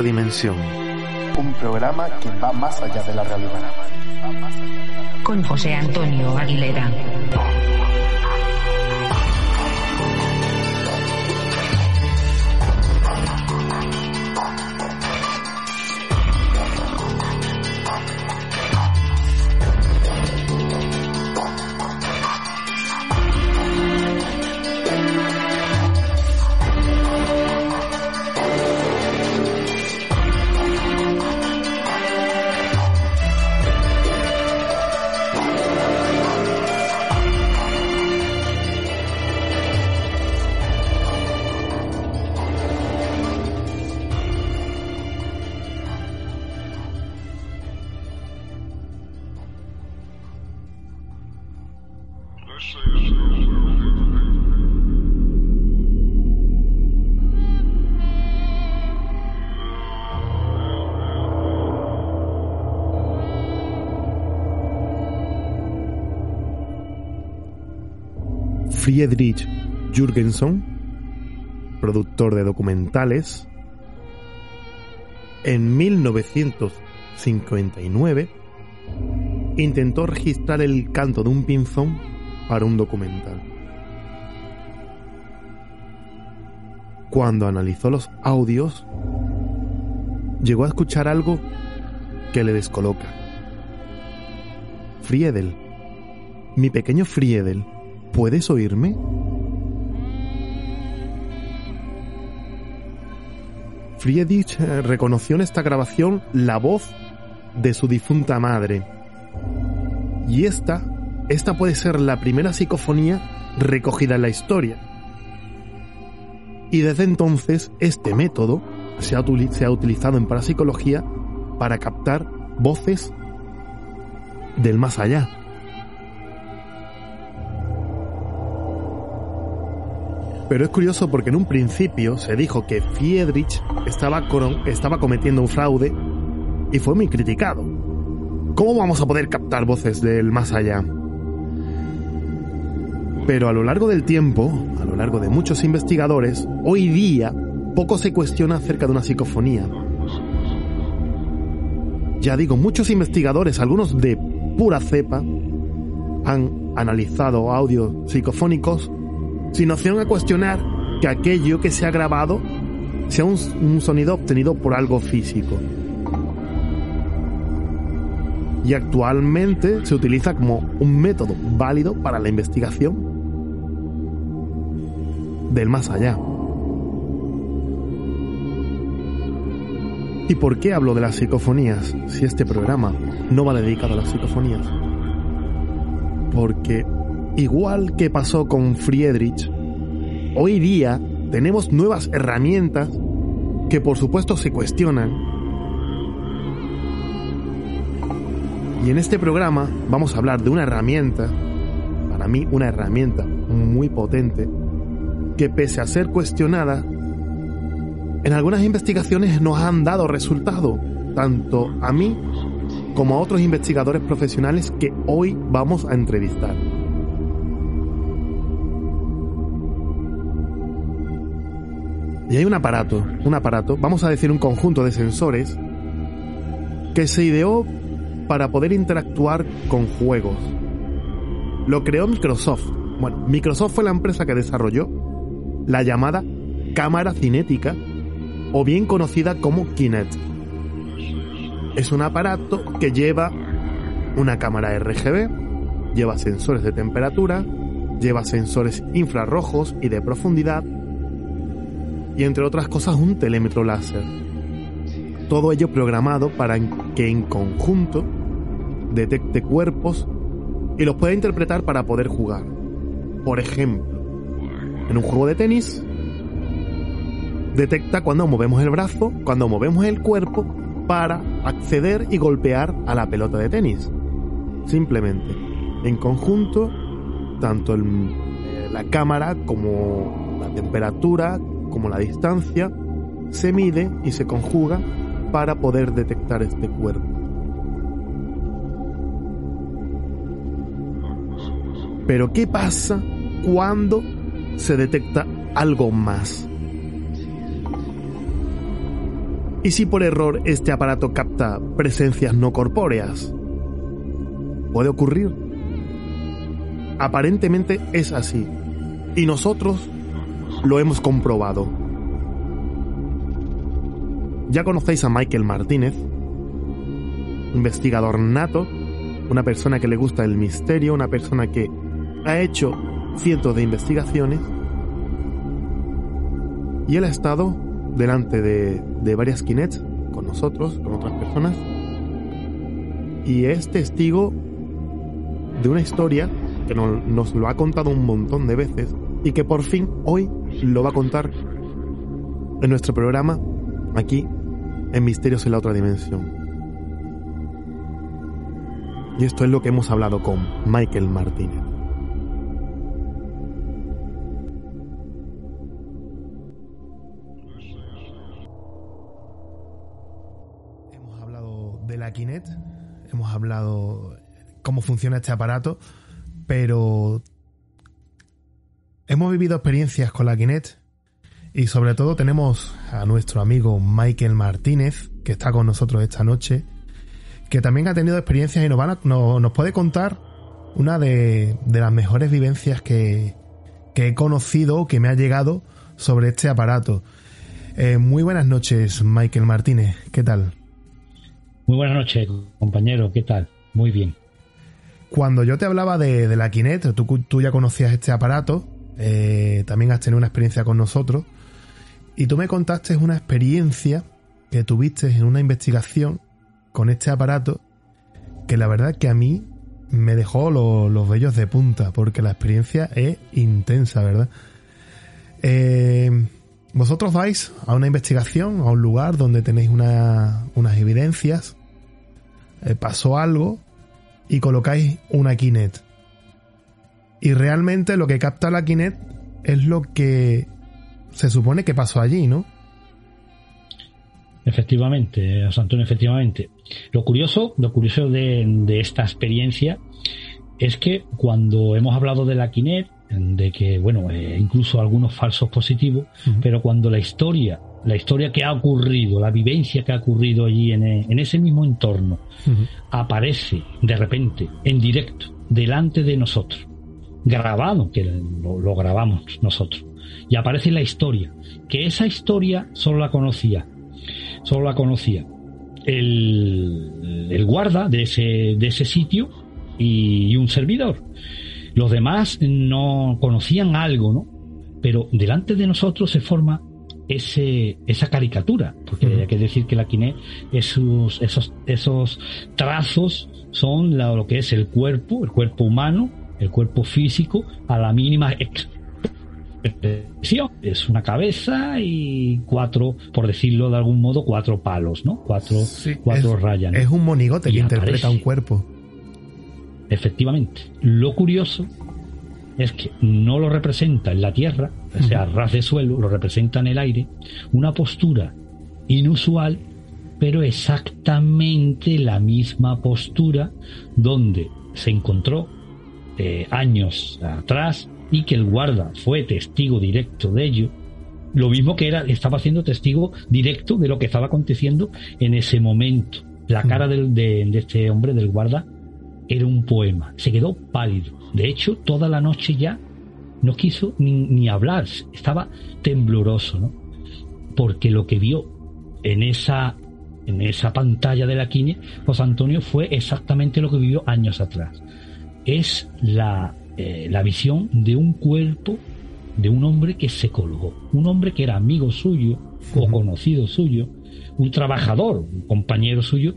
Dimensión. Un programa que va más allá de la realidad. Con José Antonio Aguilera. Friedrich Jürgenson, productor de documentales, en 1959 intentó registrar el canto de un pinzón para un documental. Cuando analizó los audios, llegó a escuchar algo que le descoloca. Friedel, mi pequeño Friedel, ¿puedes oírme? Friedrich reconoció en esta grabación la voz de su difunta madre. Y esta, esta puede ser la primera psicofonía recogida en la historia. Y desde entonces este método se ha, se ha utilizado en parapsicología para captar voces del más allá. Pero es curioso porque en un principio se dijo que Friedrich estaba, estaba cometiendo un fraude y fue muy criticado. ¿Cómo vamos a poder captar voces del más allá? Pero a lo largo del tiempo, a lo largo de muchos investigadores, hoy día poco se cuestiona acerca de una psicofonía. Ya digo, muchos investigadores, algunos de pura cepa, han analizado audios psicofónicos sin opción a cuestionar que aquello que se ha grabado sea un, un sonido obtenido por algo físico. Y actualmente se utiliza como un método válido para la investigación del más allá. ¿Y por qué hablo de las psicofonías si este programa no va dedicado a las psicofonías? Porque igual que pasó con Friedrich, hoy día tenemos nuevas herramientas que por supuesto se cuestionan. Y en este programa vamos a hablar de una herramienta, para mí una herramienta muy potente, que pese a ser cuestionada, en algunas investigaciones nos han dado resultado, tanto a mí como a otros investigadores profesionales que hoy vamos a entrevistar. Y hay un aparato, un aparato, vamos a decir un conjunto de sensores, que se ideó para poder interactuar con juegos. Lo creó Microsoft. Bueno, Microsoft fue la empresa que desarrolló la llamada cámara cinética, o bien conocida como Kinect. Es un aparato que lleva una cámara RGB, lleva sensores de temperatura, lleva sensores infrarrojos y de profundidad, y entre otras cosas un telémetro láser. Todo ello programado para que en conjunto detecte cuerpos y los pueda interpretar para poder jugar. Por ejemplo, en un juego de tenis, detecta cuando movemos el brazo, cuando movemos el cuerpo para acceder y golpear a la pelota de tenis. Simplemente, en conjunto, tanto la cámara como la temperatura, como la distancia, se mide y se conjuga para poder detectar este cuerpo. Pero ¿qué pasa cuando se detecta algo más? ¿Y si por error este aparato capta presencias no corpóreas? ¿Puede ocurrir? Aparentemente es así. Y nosotros lo hemos comprobado. Ya conocéis a Michael Martínez, investigador nato, una persona que le gusta el misterio, una persona que ha hecho cientos de investigaciones. Y él ha estado delante de, varias kinets con nosotros, con otras personas. Y es testigo de una historia que nos lo ha contado un montón de veces y que por fin hoy lo va a contar en nuestro programa aquí en Misterios en la otra dimensión. Y esto es lo que hemos hablado con Michael Martínez. Hemos hablado de la Kinect, hemos hablado cómo funciona este aparato, pero hemos vivido experiencias con la Kinect y sobre todo tenemos a nuestro amigo Michael Martínez, que está con nosotros esta noche, que también ha tenido experiencias y nos, van nos puede contar una de, las mejores vivencias que, he conocido, que me ha llegado sobre este aparato. Eh, muy buenas noches, Michael Martínez, ¿qué tal? Muy buenas noches, compañero, ¿qué tal? Muy bien. Cuando yo te hablaba de, la Kinect, tú, tú, ya conocías este aparato, eh, también has tenido una experiencia con nosotros, y tú me contaste una experiencia que tuviste en una investigación con este aparato que la verdad que a mí me dejó los vellos de punta porque la experiencia es intensa, ¿verdad? Eh, vosotros vais a una investigación, a un lugar donde tenéis unas evidencias, eh, pasó algo y colocáis una Kinet. Y realmente lo que capta la Kinet es lo que se supone que pasó allí, ¿no? Efectivamente, Antonio, efectivamente. Lo curioso, lo curioso de, esta experiencia es que cuando hemos hablado de la Kinect, de que, bueno, eh, incluso algunos falsos positivos, pero cuando la historia, la historia que ha ocurrido, la vivencia que ha ocurrido allí en, ese mismo entorno, aparece de repente, en directo, delante de nosotros, grabado, que lo grabamos nosotros, y aparece la historia, que esa historia solo la conocía solo la conocía el, guarda de ese, de ese sitio y, un servidor. Los demás no conocían algo, ¿no? Pero delante de nosotros se forma ese, esa caricatura, porque hay que decir que la Kinect, esos, esos, esos trazos son lo que es el cuerpo, el cuerpo humano, el cuerpo físico, a la mínima es una cabeza y cuatro, por decirlo de algún modo, cuatro palos, ¿no? Cuatro, cuatro rayas. Es un monigote que interpreta un cuerpo. Efectivamente. Lo curioso es que no lo representa en la tierra, o sea, ras de suelo, lo representa en el aire, una postura inusual, pero exactamente la misma postura donde se encontró eh, años atrás y que el guarda fue testigo directo de ello, lo mismo que era, estaba siendo testigo directo de lo que estaba aconteciendo en ese momento. La cara de, este hombre, del guarda, era un poema. Se quedó pálido. De hecho, toda la noche ya no quiso ni, hablar. Estaba tembloroso, ¿no? Porque lo que vio en esa, en esa pantalla de la quine, José Antonio, fue exactamente lo que vivió años atrás. Es la eh, la visión de un cuerpo de un hombre que se colgó, un hombre que era amigo suyo o conocido suyo, un trabajador, un compañero suyo,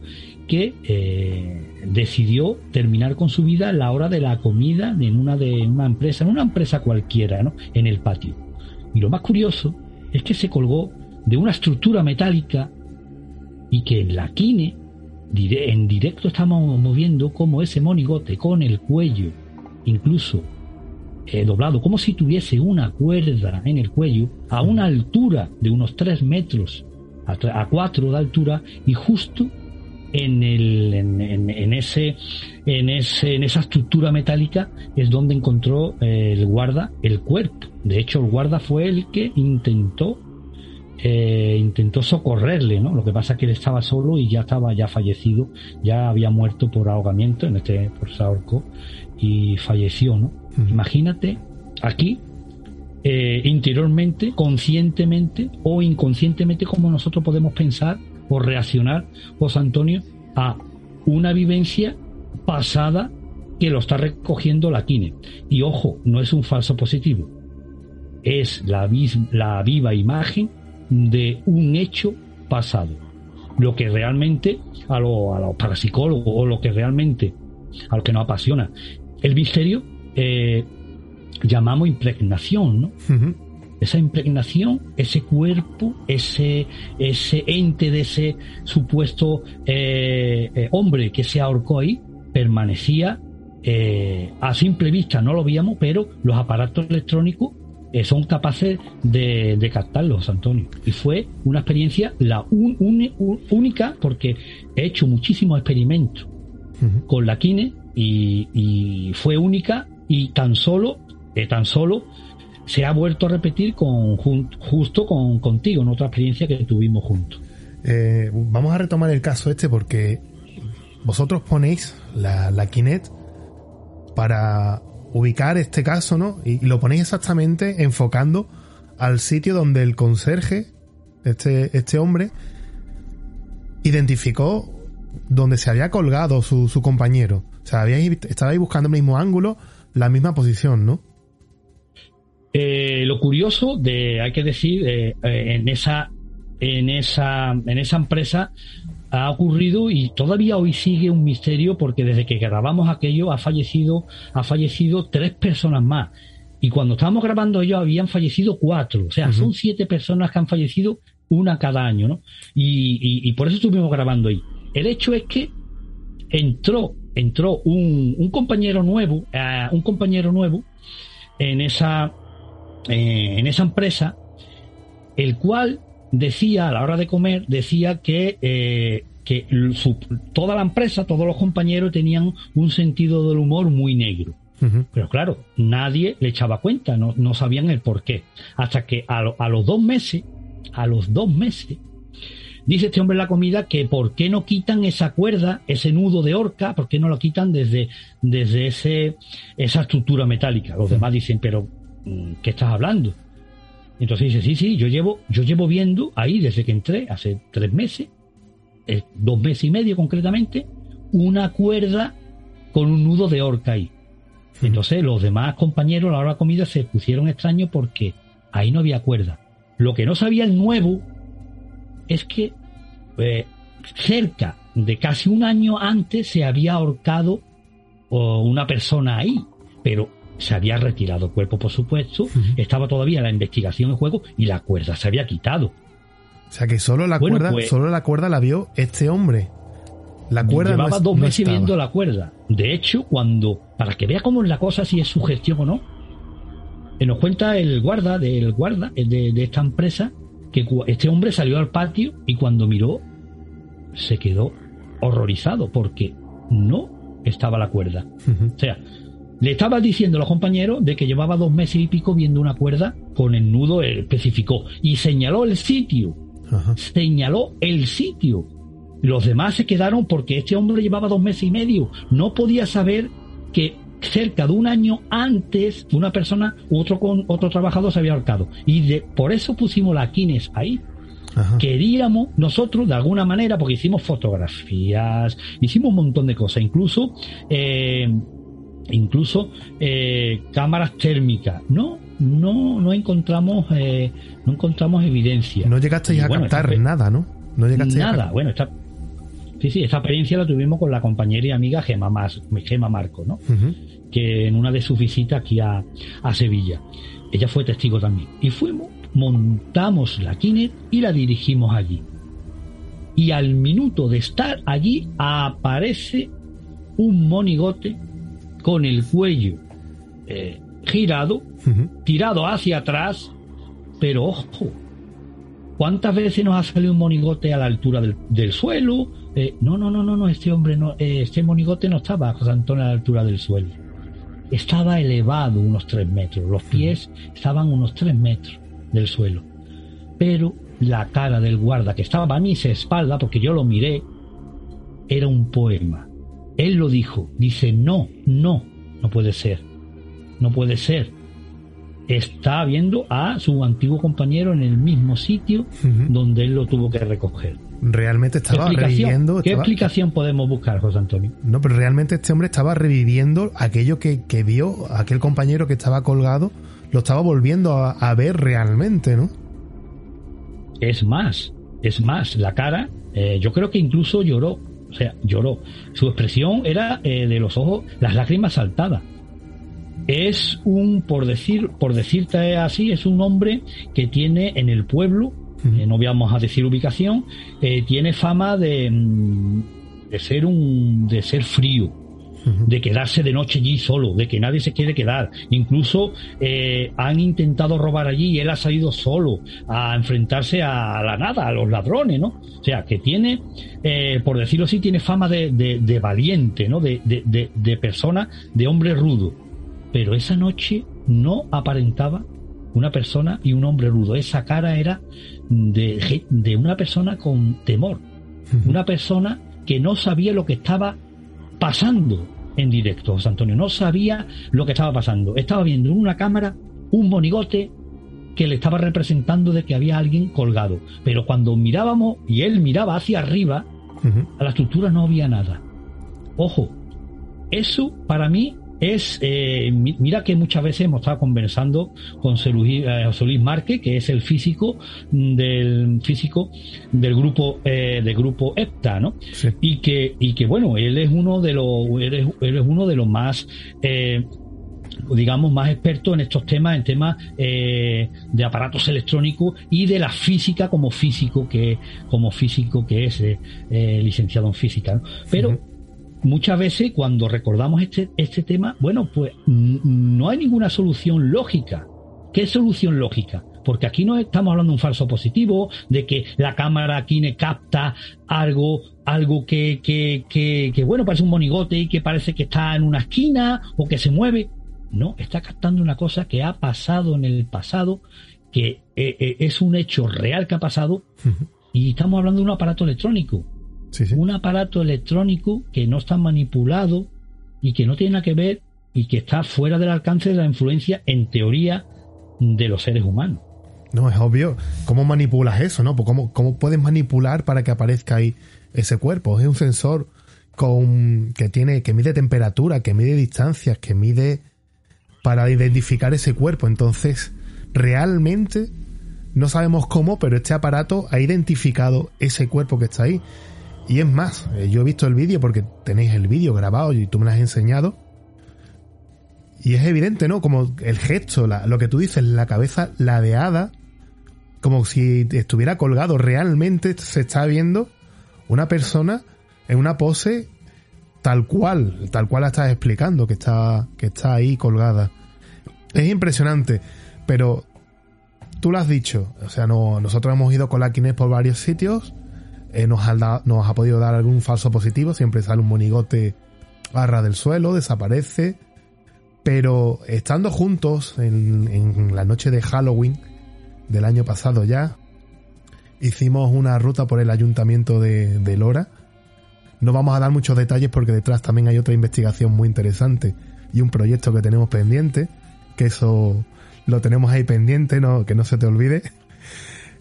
que eh, decidió terminar con su vida a la hora de la comida en una, de, una empresa, en una empresa cualquiera, ¿no? en el patio. Y lo más curioso es que se colgó de una estructura metálica y que en la quine, en directo estamos moviendo como ese monigote con el cuello incluso eh, doblado, como si tuviese una cuerda en el cuello, a una altura de unos 3 metros, a, 4 de altura, y justo en, el, en, ese, en, ese, en esa estructura metálica es donde encontró eh, el guarda el cuerpo. De hecho, el guarda fue el que intentó eh, intentó socorrerle, ¿no? Lo que pasa es que él estaba solo y ya estaba ya fallecido, ya había muerto por ahogamiento, en este por Saorco, y falleció, ¿no? Imagínate aquí eh, interiormente, conscientemente o inconscientemente como nosotros podemos pensar o reaccionar, José Antonio, a una vivencia pasada que lo está recogiendo la Kine. Y ojo, no es un falso positivo, es la, la viva imagen de un hecho pasado. Lo que realmente a, los parapsicólogos o lo que realmente a lo que nos apasiona el misterio eh, llamamos impregnación, ¿no? Esa impregnación, ese cuerpo, ese, ese ente de ese supuesto eh, eh, hombre que se ahorcó ahí, permanecía a simple vista, no lo veíamos, pero los aparatos electrónicos son capaces de, de, captarlos, Antonio. Y fue una experiencia la única, porque he hecho muchísimos experimentos con la Kine y, fue única y tan solo, eh, tan solo se ha vuelto a repetir con, justo con, contigo, en otra experiencia que tuvimos juntos. Eh, vamos a retomar el caso este porque vosotros ponéis la, la Kinet para ubicar este caso, ¿no? Y, lo ponéis exactamente enfocando al sitio donde el conserje, este, este hombre, identificó donde se había colgado su, su compañero. O sea, estabais buscando el mismo ángulo, la misma posición, ¿no? Eh, lo curioso de, hay que decir, eh, eh, en esa, en esa, en esa empresa ha ocurrido y todavía hoy sigue un misterio porque desde que grabamos aquello ha fallecido, ha fallecido tres personas más. Y cuando estábamos grabando ellos habían fallecido cuatro. O sea, son siete personas que han fallecido una cada año, ¿no? Y, y por eso estuvimos grabando ahí. El hecho es que entró entró un, compañero nuevo, eh, un compañero nuevo en esa, eh, en esa empresa, el cual decía a la hora de comer, decía que, eh, que toda la empresa, todos los compañeros tenían un sentido del humor muy negro. Pero claro, nadie le echaba cuenta, no, no sabían el por qué. Hasta que a, a los dos meses, a los dos meses, Dice este hombre en la comida que por qué no quitan esa cuerda, ese nudo de horca, por qué no lo quitan desde, desde ese, esa estructura metálica. Los demás dicen, pero mm, ¿qué estás hablando? Entonces dice, sí, sí, yo llevo, yo llevo viendo ahí desde que entré, hace tres meses, eh, dos meses y medio concretamente, una cuerda con un nudo de horca ahí. Entonces los demás compañeros a la hora de la comida se pusieron extraños porque ahí no había cuerda. Lo que no sabía el nuevo es que eh, cerca de casi un año antes se había ahorcado una persona ahí, pero se había retirado el cuerpo, por supuesto, estaba todavía la investigación en juego y la cuerda se había quitado. O sea que solo la cuerda, pues, solo la cuerda la vio este hombre. La cuerda llevaba dos meses viendo la cuerda. De hecho, cuando para que vea cómo es la cosa, si es su gestión o no, eh, nos cuenta el guarda del guarda de, de esta empresa que este hombre salió al patio y cuando miró se quedó horrorizado porque no estaba la cuerda. O sea, le estaba diciendo a los compañeros de que llevaba dos meses y pico viendo una cuerda con el nudo, especificó, y señaló el sitio. Señaló el sitio. Los demás se quedaron porque este hombre llevaba dos meses y medio. No podía saber que cerca de un año antes una persona, otro con otro trabajador se había ahorcado. Y de, por eso pusimos la Kines ahí. Queríamos nosotros, de alguna manera, porque hicimos fotografías, hicimos un montón de cosas, incluso, eh, incluso eh, cámaras térmicas. No, no, no encontramos, eh, no encontramos evidencia. No llegaste a captar nada, ¿no? No llegaste nada. bueno, está Sí, sí, esta experiencia la tuvimos con la compañera y amiga Gema, Gema Marco, ¿no? Que en una de sus visitas aquí a, Sevilla. Ella fue testigo también. Y fuimos, montamos la Kinet y la dirigimos allí. Y al minuto de estar allí aparece un monigote con el cuello eh, girado, tirado hacia atrás, pero ojo, ¿cuántas veces nos ha salido un monigote a la altura del suelo? Eh, no, no, no, no, no, este hombre, no, eh, este monigote no estaba José Antonio a la altura del suelo. Estaba elevado unos tres metros, los pies estaban unos tres metros del suelo. Pero la cara del guarda que estaba a mi espalda, porque yo lo miré, era un poema. Él lo dijo, dice, no, no, no puede ser, no puede ser. Está viendo a su antiguo compañero en el mismo sitio donde él lo tuvo que recoger. Realmente estaba ¿Qué reviviendo. ¿Qué estaba- explicación podemos buscar, José Antonio? No, pero realmente este hombre estaba reviviendo aquello que, que vio, aquel compañero que estaba colgado, lo estaba volviendo a, a ver realmente, ¿no? Es más, es más, la cara, eh, yo creo que incluso lloró, o sea, lloró. Su expresión era eh, de los ojos, las lágrimas saltadas. Es un, por decir, por decirte así, es un hombre que tiene en el pueblo, eh, no vamos a decir ubicación, eh, tiene fama de, mm, de ser un, de ser frío, de quedarse de noche allí solo, de que nadie se quiere quedar. Incluso eh, han intentado robar allí y él ha salido solo a enfrentarse a la nada, a los ladrones, ¿no? O sea, que tiene, eh, por decirlo así, tiene fama de, de- de valiente, ¿no? De, de, de, de persona, de hombre rudo. Pero esa noche no aparentaba una persona y un hombre rudo. Esa cara era de, de una persona con temor. Una persona que no sabía lo que estaba pasando en directo, José Antonio. No sabía lo que estaba pasando. Estaba viendo en una cámara un monigote que le estaba representando de que había alguien colgado. Pero cuando mirábamos y él miraba hacia arriba, a la estructura no había nada. Ojo, eso para mí es, eh, mi- mira que muchas veces hemos estado conversando con José Luis, eh, José Luis Márquez, que es el físico del físico del grupo eh, del grupo EPTA, ¿no? Sí. Y que y que bueno, él es uno de los él es, él es uno de los más eh, digamos, más expertos en estos temas, en temas eh, de aparatos electrónicos y de la física como físico que, como físico que es eh, eh, licenciado en física. ¿no? Pero muchas veces cuando recordamos este, este tema, bueno, pues no hay ninguna solución lógica. ¿Qué solución lógica? Porque aquí no estamos hablando de un falso positivo, de que la cámara aquí capta algo, algo que, que, que, que, bueno, parece un monigote y que parece que está en una esquina o que se mueve. No, está captando una cosa que ha pasado en el pasado, que eh, eh, es un hecho real que ha pasado, y estamos hablando de un aparato electrónico. Sí, sí. Un aparato electrónico que no está manipulado y que no tiene nada que ver y que está fuera del alcance de la influencia, en teoría, de los seres humanos. No, es obvio. ¿Cómo manipulas eso, no? Pues ¿Cómo, ¿Cómo puedes manipular para que aparezca ahí ese cuerpo? Es un sensor con que tiene, que mide temperatura, que mide distancias, que mide para identificar ese cuerpo. Entonces, realmente no sabemos cómo, pero este aparato ha identificado ese cuerpo que está ahí. Y es más, eh, yo he visto el vídeo porque tenéis el vídeo grabado y tú me lo has enseñado. Y es evidente, ¿no? Como el gesto, lo que tú dices, la cabeza ladeada, como si estuviera colgado. Realmente se está viendo una persona en una pose tal cual, tal cual la estás explicando, que está, que está ahí colgada. Es impresionante, pero tú lo has dicho, o sea, no, nosotros hemos ido con la por varios sitios, eh, nos, ha da- nos podido dar algún falso positivo, siempre sale un monigote barra del suelo, desaparece, pero estando juntos en, la noche de Halloween del año pasado ya, hicimos una ruta por el ayuntamiento de, Lora. No vamos a dar muchos detalles porque detrás también hay otra investigación muy interesante y un proyecto que tenemos pendiente, que eso lo tenemos ahí pendiente, no, que no se te olvide.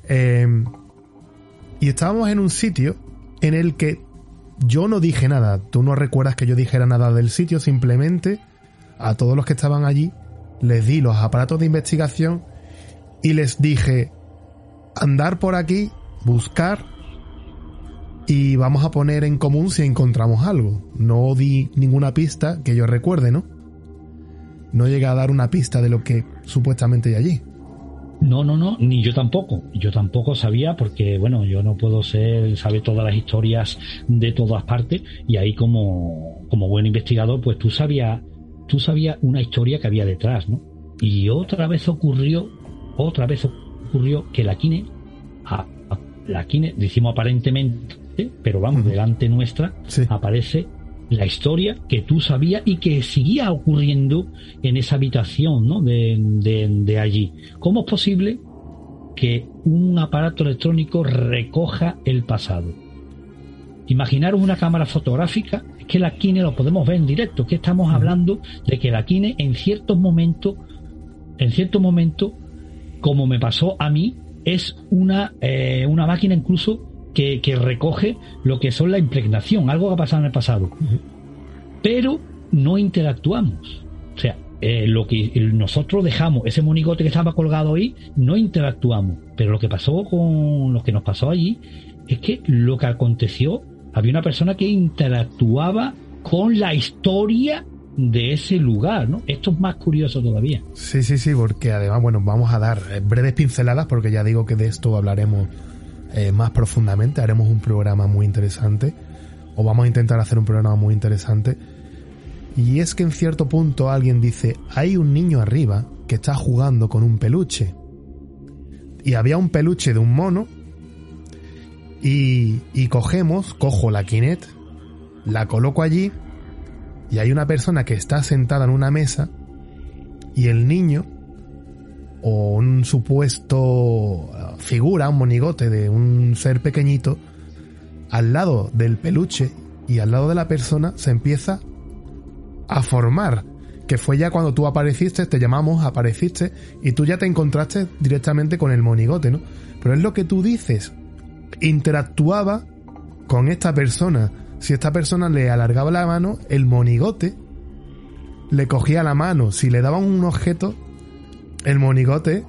Eh, y estábamos en un sitio en el que yo no dije nada. Tú no recuerdas que yo dijera nada del sitio, simplemente a todos los que estaban allí les di los aparatos de investigación y les dije andar por aquí, buscar y vamos a poner en común si encontramos algo. No di ninguna pista que yo recuerde, ¿no? No llegué a dar una pista de lo que supuestamente hay allí. No, no, no, ni yo tampoco. Yo tampoco sabía porque, bueno, yo no puedo ser, saber todas las historias de todas partes y ahí como, como buen investigador, pues tú sabías, tú sabías una historia que había detrás, ¿no? Y otra vez ocurrió, otra vez ocurrió que la Kine, a- a- la Kine, decimos aparentemente, pero vamos, delante nuestra, Sí. aparece la historia que tú sabías y que seguía ocurriendo en esa habitación ¿no? de, de, de allí. ¿Cómo es posible que un aparato electrónico recoja el pasado. Imaginaros una cámara fotográfica, es que la Kine lo podemos ver en directo, que estamos hablando de que la Kine en ciertos momentos, en cierto momento, como me pasó a mí, es una, eh, una máquina incluso que, recoge lo que son la impregnación, algo que ha pasado en el pasado. Pero no interactuamos. O sea, eh, lo que nosotros dejamos, ese monigote que estaba colgado ahí, no interactuamos. Pero lo que pasó con lo que nos pasó allí es que lo que aconteció, había una persona que interactuaba con la historia de ese lugar, ¿no? Esto es más curioso todavía. Sí, sí, sí, porque además, bueno, vamos a dar breves pinceladas porque ya digo que de esto hablaremos eh, más profundamente, haremos un programa muy interesante, o vamos a intentar hacer un programa muy interesante. Y es que en cierto punto alguien dice, hay un niño arriba que está jugando con un peluche. Y había un peluche de un mono y, y cogemos, cojo la Kinect, la coloco allí y hay una persona que está sentada en una mesa y el niño o un supuesto uh, figura, un monigote de un ser pequeñito al lado del peluche y al lado de la persona se empieza a formar que fue ya cuando tú apareciste, te llamamos, apareciste y tú ya te encontraste directamente con el monigote, ¿no? Pero es lo que tú dices, interactuaba con esta persona. Si esta persona le alargaba la mano, el monigote le cogía la mano. Si le daban un objeto, el monigote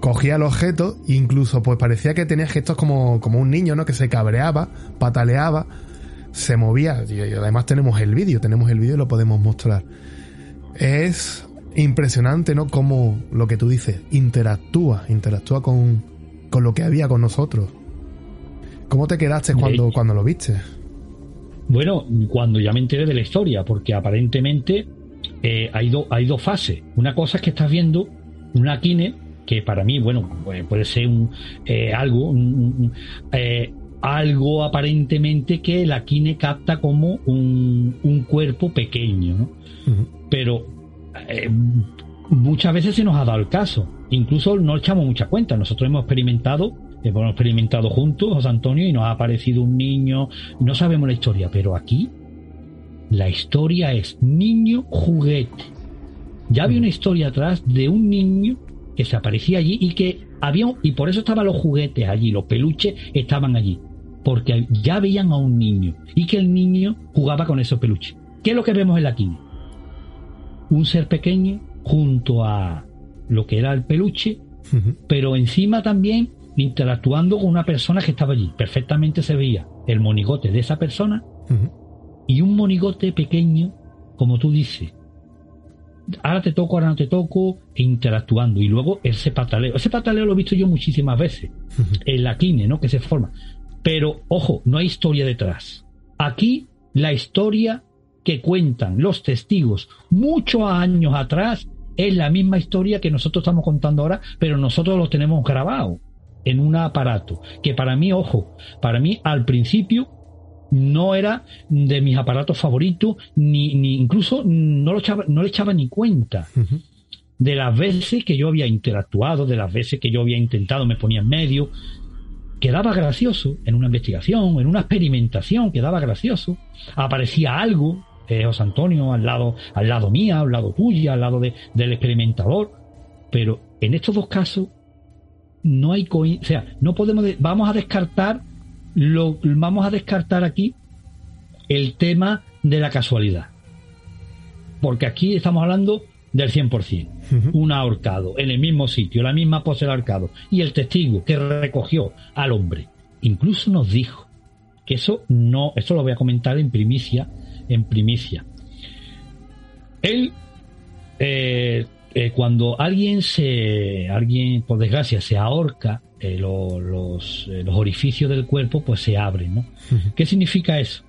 cogía el objeto e incluso pues parecía que tenía gestos como, como un niño, ¿no? Que se cabreaba, pataleaba, se movía. Y además tenemos el vídeo, tenemos el vídeo y lo podemos mostrar. Es impresionante, ¿no? Como lo que tú dices, interactúa, interactúa con, con lo que había con nosotros. ¿Cómo te quedaste cuando, cuando lo viste? Bueno, cuando ya me enteré de la historia, porque aparentemente eh, hay, hay dos fases. Una cosa es que estás viendo una kine que para mí, bueno, puede ser un, eh, algo, eh, algo aparentemente que la kine capta como un, un cuerpo pequeño, ¿no? Pero eh, muchas veces se nos ha dado el caso. Incluso no echamos mucha cuenta. Nosotros hemos experimentado, hemos experimentado juntos, José Antonio, y nos ha aparecido un niño. No sabemos la historia, pero aquí la historia es niño juguete ya había una historia atrás de un niño que se aparecía allí y que había, y por eso estaban los juguetes allí, los peluches estaban allí, porque ya veían a un niño y que el niño jugaba con esos peluches. ¿Qué es lo que vemos en la quina? Un ser pequeño junto a lo que era el peluche, pero encima también interactuando con una persona que estaba allí. Perfectamente se veía el monigote de esa persona y un monigote pequeño, como tú dices, ahora te toco, ahora no te toco, e interactuando. Y luego ese pataleo. Ese pataleo lo he visto yo muchísimas veces en la quine, ¿no? Que se forma. Pero, ojo, no hay historia detrás. Aquí, la historia que cuentan los testigos muchos años atrás es la misma historia que nosotros estamos contando ahora, pero nosotros lo tenemos grabado en un aparato. Que para mí, ojo, para mí al principio no era de mis aparatos favoritos, ni, ni incluso no, lo echaba, no le echaba ni cuenta. De las veces que yo había interactuado, de las veces que yo había intentado, me ponía en medio, quedaba gracioso en una investigación, en una experimentación, quedaba gracioso. Aparecía algo, eh, José Antonio, al lado, al lado mía, al lado tuya, al lado del experimentador. Pero en estos dos casos no hay, o sea, no podemos, vamos a descartar lo, vamos a descartar aquí el tema de la casualidad. Porque aquí estamos hablando del 100%. Un ahorcado en el mismo sitio, la misma pose del ahorcado. Y el testigo que recogió al hombre. Incluso nos dijo que eso no, esto lo voy a comentar en primicia, en primicia. Él, eh, eh, cuando alguien se, alguien por desgracia se ahorca, eh, los, eh, los, orificios del cuerpo pues se abren. ¿no? ¿Qué significa eso?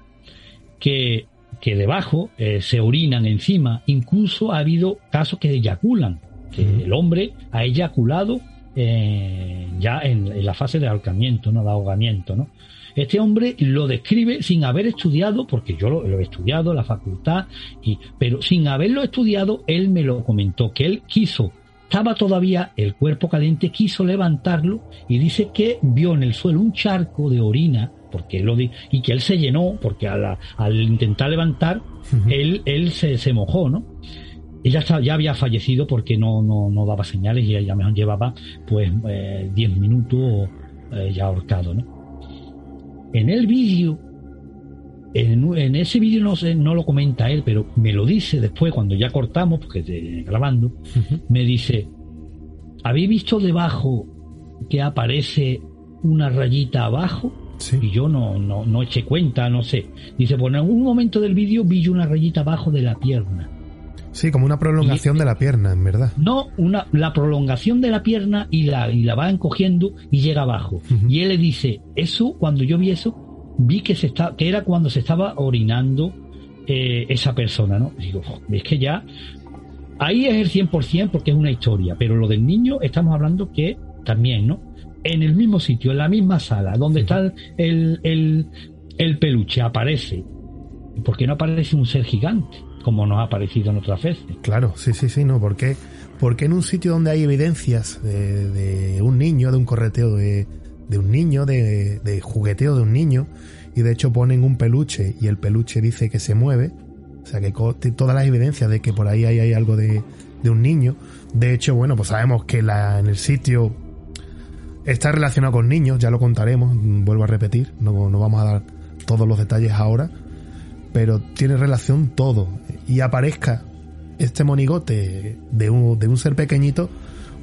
Que, que debajo eh, se orinan encima, incluso ha habido casos que eyaculan, que el hombre ha eyaculado ya en, la fase de ahorcamiento, ¿no? de ahogamiento. ¿no? Este hombre lo describe sin haber estudiado, porque yo lo, he estudiado en la facultad, y, pero sin haberlo estudiado, él me lo comentó, que él quiso estaba todavía el cuerpo caliente, quiso levantarlo y dice que vio en el suelo un charco de orina, porque lo y que él se llenó, porque al, intentar levantar, él, él se, se, mojó, ¿no? Ella ya había fallecido porque no, no, no daba señales y ella mejor llevaba pues 10 eh, minutos eh, ya ahorcado, ¿no? En el vídeo en, ese vídeo no, no lo comenta él, pero me lo dice después, cuando ya cortamos, porque grabando, me dice, ¿habéis visto debajo que aparece una rayita abajo? Y yo no, no, no eché cuenta, no sé. Dice, pues en algún momento del vídeo vi una rayita abajo de la pierna. Sí, como una prolongación de la pierna, en verdad. No, una, la prolongación de la pierna y la, y la va encogiendo y llega abajo. Y él le dice, eso, cuando yo vi eso, vi que, se está, que era cuando se estaba orinando eh, esa persona, ¿no? Digo, es que ya ahí es el 100% porque es una historia, pero lo del niño estamos hablando que también, ¿no? En el mismo sitio, en la misma sala, donde está el, el, el peluche, aparece. ¿Por qué no aparece un ser gigante? Como nos ha aparecido en otras veces. Claro, sí, sí, sí, no. porque Porque en un sitio donde hay evidencias de, de un niño, de un correteo de, de un niño, de, de jugueteo de un niño, y de hecho ponen un peluche y el peluche dice que se mueve, o sea que todas las evidencias de que por ahí hay, algo de, de, un niño. De hecho, bueno, pues sabemos que la, en el sitio está relacionado con niños, ya lo contaremos, vuelvo a repetir, no, no vamos a dar todos los detalles ahora, pero tiene relación todo. Y aparezca este monigote de un, de un ser pequeñito,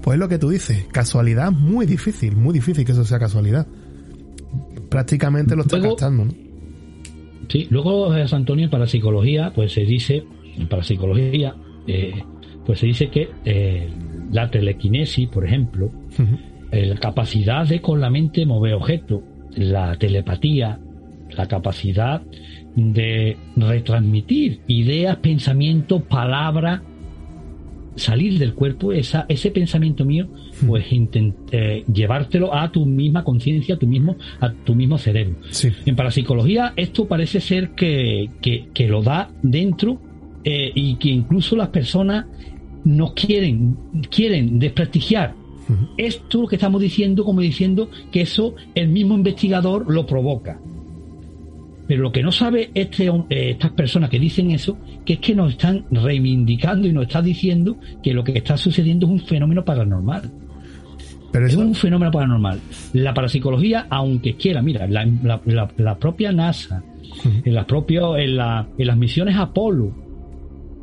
pues es lo que tú dices, casualidad muy difícil, muy difícil que eso sea casualidad. Prácticamente lo está gastando, ¿no? Sí, luego eh, Antonio para psicología, pues se dice, para psicología, eh, pues se dice que eh, la telequinesis, por ejemplo, la capacidad de con la mente mover objetos, la telepatía, la capacidad de retransmitir ideas, pensamientos, palabras salir del cuerpo, esa, ese pensamiento mío, pues eh, llevártelo a tu misma conciencia, a tu mismo, a tu mismo cerebro. En parapsicología, esto parece ser que, que, lo da dentro eh, y que incluso las personas nos quieren, quieren desprestigiar esto que estamos diciendo, como diciendo que eso el mismo investigador lo provoca. Pero lo que no sabe este, eh, estas personas que dicen eso, que es que nos están reivindicando y nos está diciendo que lo que está sucediendo es un fenómeno paranormal. Pero es un fenómeno paranormal. La parapsicología, aunque quiera, mira, la, propia NASA, en, las en, en las misiones Apolo,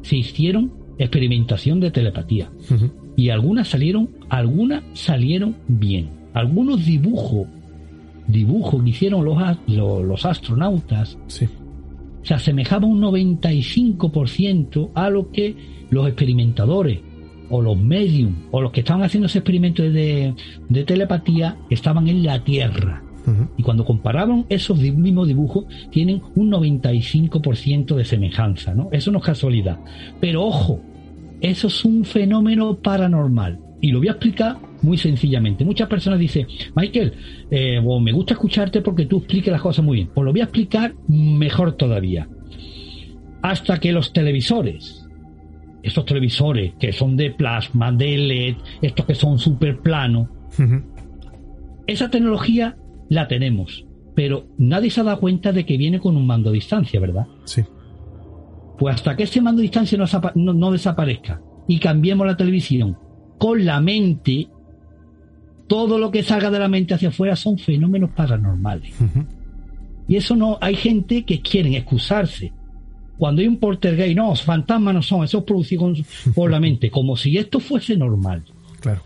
se hicieron experimentación de telepatía. Y algunas salieron, algunas salieron bien. Algunos dibujos dibujo que hicieron los, los, astronautas se asemejaba un 95% a lo que los experimentadores o los medium o los que estaban haciendo ese experimento de, de telepatía estaban en la Tierra. Y cuando comparaban esos mismos dibujos, tienen un 95% de semejanza, ¿no? Eso no es casualidad. Pero ojo, eso es un fenómeno paranormal. Y lo voy a explicar muy sencillamente. Muchas personas dicen, Michael, eh, me gusta escucharte porque tú expliques las cosas muy bien. Pues lo voy a explicar mejor todavía. Hasta que los televisores, esos televisores que son de plasma, de LED, estos que son súper planos, esa tecnología la tenemos, pero nadie se ha dado cuenta de que viene con un mando a distancia, ¿verdad? Sí. Pues hasta que ese mando a distancia no desaparezca y cambiemos la televisión con la mente, todo lo que salga de la mente hacia afuera son fenómenos paranormales. Y eso no, hay gente que quieren excusarse. Cuando hay un gay, no, fantasmas no son, eso es producido por la mente, como si esto fuese normal. Claro.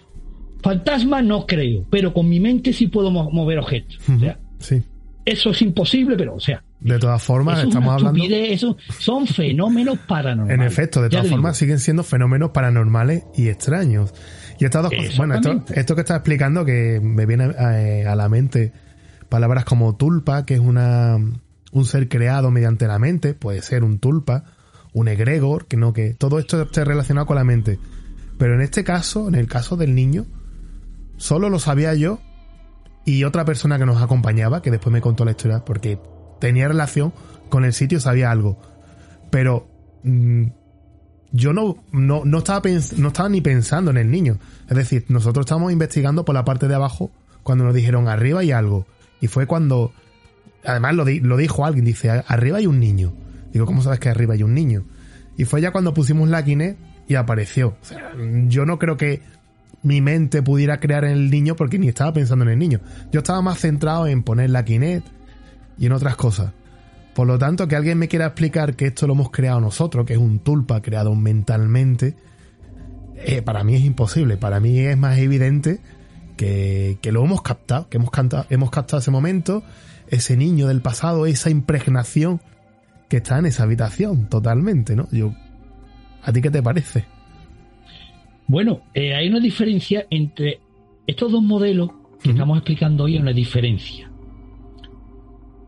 Fantasmas no creo, pero con mi mente sí puedo mover objetos. sí. Eso es imposible, pero, o sea. De todas formas, estamos hablando. Eso son fenómenos paranormales. En efecto, de todas formas, siguen siendo fenómenos paranormales y extraños. Y estas dos cosas. Bueno, esto, que está explicando, que me viene eh, a, la mente palabras como tulpa, que es una, un ser creado mediante la mente, puede ser un tulpa, un egregor, que no, que todo esto esté relacionado con la mente. Pero en este caso, en el caso del niño, solo lo sabía yo y otra persona que nos acompañaba, que después me contó la historia, porque tenía relación con el sitio, sabía algo. Pero mm, yo no, no, no, estaba no estaba ni pensando en el niño. Es decir, nosotros estábamos investigando por la parte de abajo cuando nos dijeron arriba hay algo. Y fue cuando, además lo, dijo alguien, dice, arriba hay un niño. Digo, ¿cómo sabes que arriba hay un niño? Y fue ya cuando pusimos la Kinect y apareció. O sea, yo no creo que mi mente pudiera crear en el niño porque ni estaba pensando en el niño. Yo estaba más centrado en poner la Kinect y en otras cosas. Por lo tanto, que alguien me quiera explicar que esto lo hemos creado nosotros, que es un tulpa creado mentalmente, eh, para mí es imposible. Para mí es más evidente que, lo hemos captado, que hemos, cantado, hemos captado ese momento, ese niño del pasado, esa impregnación que está en esa habitación totalmente, ¿no? Yo, ¿A ti qué te parece? Bueno, eh, hay una diferencia entre estos dos modelos que estamos explicando hoy, hay una diferencia.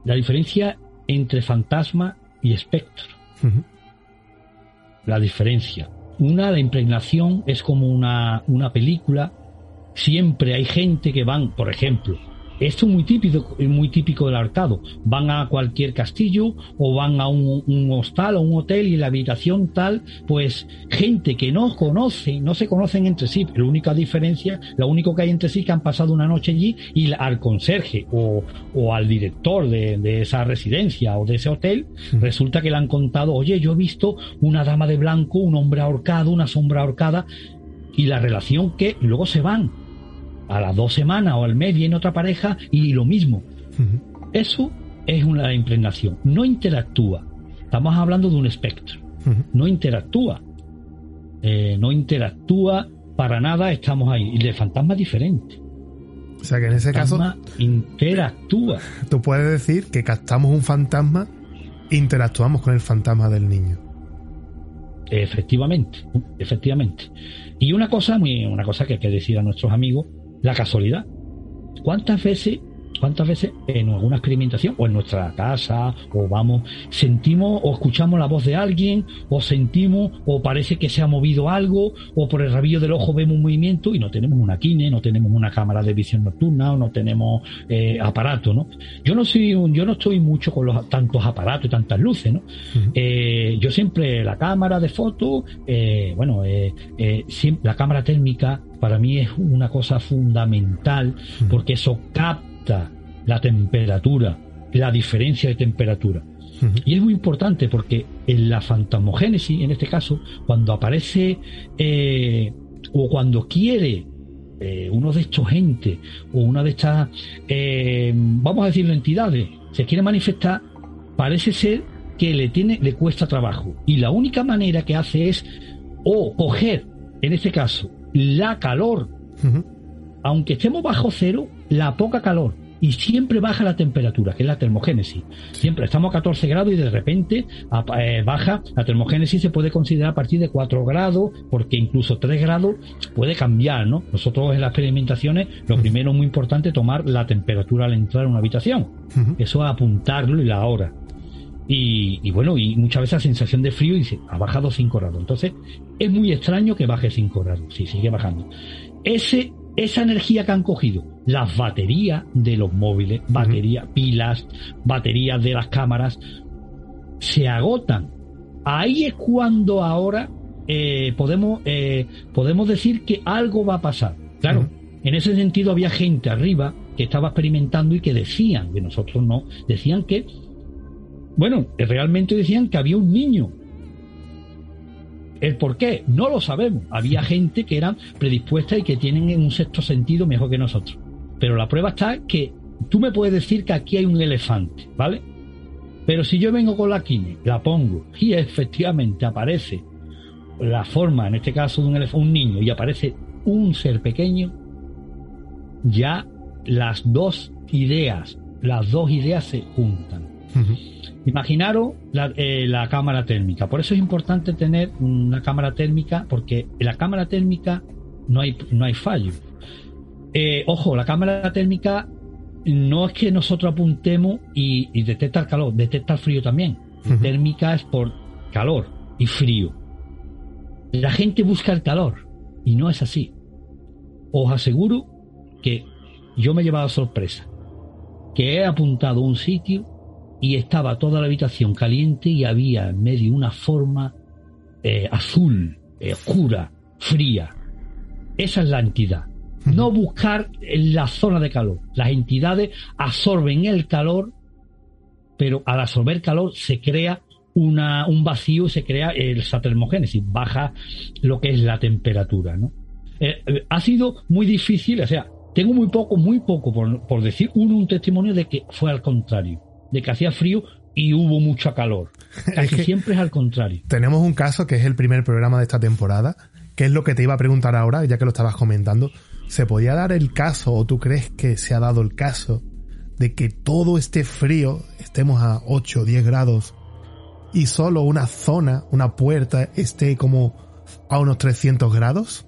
La diferencia entre fantasma y espectro. La diferencia. Una, la impregnación es como una, una película. Siempre hay gente que van, por ejemplo, esto es muy típico, muy típico del arcado. Van a cualquier castillo o van a un, hostal o un hotel y en la habitación tal, pues gente que no conoce, no se conocen entre sí. La única diferencia, lo único que hay entre sí es que han pasado una noche allí y al conserje o, al director de, esa residencia o de ese hotel, resulta que le han contado, oye, yo he visto una dama de blanco, un hombre ahorcado, una sombra ahorcada y la relación que luego se van a las dos semanas o al mes viene otra pareja y lo mismo. Eso es una impregnación. No interactúa. Estamos hablando de un espectro. No interactúa. Eh, no interactúa para nada. Estamos ahí. Y de fantasma diferente. O sea que en ese caso. Interactúa. Tú puedes decir que captamos un fantasma, interactuamos con el fantasma del niño. Efectivamente, efectivamente. Y una cosa, muy, una cosa que hay que decir a nuestros amigos, la casualidad. ¿Cuántas veces ¿Cuántas veces en alguna experimentación o en nuestra casa o vamos, sentimos o escuchamos la voz de alguien o sentimos o parece que se ha movido algo o por el rabillo del ojo vemos un movimiento y no tenemos una kine, no tenemos una cámara de visión nocturna o no tenemos eh, aparato, ¿no? Yo no soy yo no estoy mucho con los tantos aparatos y tantas luces, ¿no? Eh, yo siempre la cámara de foto, eh, bueno, siempre, la cámara térmica para mí es una cosa fundamental porque eso capta la temperatura, la diferencia de temperatura. Y es muy importante porque en la fantasmogénesis, en este caso, cuando aparece eh, o cuando quiere eh, uno de estos entes o una de estas, eh, vamos a decirlo, entidades, se quiere manifestar, parece ser que le tiene, le cuesta trabajo. Y la única manera que hace es o coger, en este caso, la calor, aunque estemos bajo cero, la poca calor, y siempre baja la temperatura, que es la termogénesis. Siempre estamos a 14 grados y de repente eh, baja la termogénesis, se puede considerar a partir de 4 grados, porque incluso 3 grados puede cambiar, ¿no? Nosotros en las experimentaciones, lo primero muy importante es tomar la temperatura al entrar a una habitación. Eso es apuntarlo y la hora. Y, bueno, y muchas veces la sensación de frío dice, ha bajado 5 grados. Entonces, es muy extraño que baje 5 grados, si sigue bajando. Ese, esa energía que han cogido, las baterías de los móviles, baterías, pilas, baterías de las cámaras, se agotan. Ahí es cuando ahora eh, podemos, eh, podemos decir que algo va a pasar. Claro, en ese sentido había gente arriba que estaba experimentando y que decían, que nosotros no, decían que bueno, realmente decían que había un niño. ¿El por qué? No lo sabemos. Había gente que eran predispuesta y que tienen un sexto sentido mejor que nosotros. Pero la prueba está que tú me puedes decir que aquí hay un elefante, ¿vale? Pero si yo vengo con la quine, la pongo y efectivamente aparece la forma, en este caso de un un niño, y aparece un ser pequeño, ya las dos ideas, las dos ideas se juntan. Imaginaros eh, la, cámara térmica. Por eso es importante tener una cámara térmica, porque en la cámara térmica no hay, no hay fallo. Eh, ojo, la cámara térmica no es que nosotros apuntemos y, detecta el calor, detecta el frío también. Térmica es por calor y frío. La gente busca el calor y no es así. Os aseguro que yo me he llevado sorpresa, que he apuntado un sitio y estaba toda la habitación caliente y había en medio una forma eh, azul, eh, oscura, fría. Esa es la entidad. No buscar en la zona de calor. Las entidades absorben el calor, pero al absorber calor se crea una, un vacío, se crea esa termogénesis, baja lo que es la temperatura. ¿no? Eh, ha sido muy difícil, o sea, tengo muy poco, muy poco, por, por decir uno, un testimonio de que fue al contrario, de que hacía frío y hubo mucho calor. Casi siempre es al contrario. Tenemos un caso que es el primer programa de esta temporada, que es lo que te iba a preguntar ahora, ya que lo estabas comentando. ¿Se podía dar el caso, o tú crees que se ha dado el caso, de que todo este frío, estemos a 8 o 10 grados, y solo una zona, una puerta, esté como a unos 300 grados?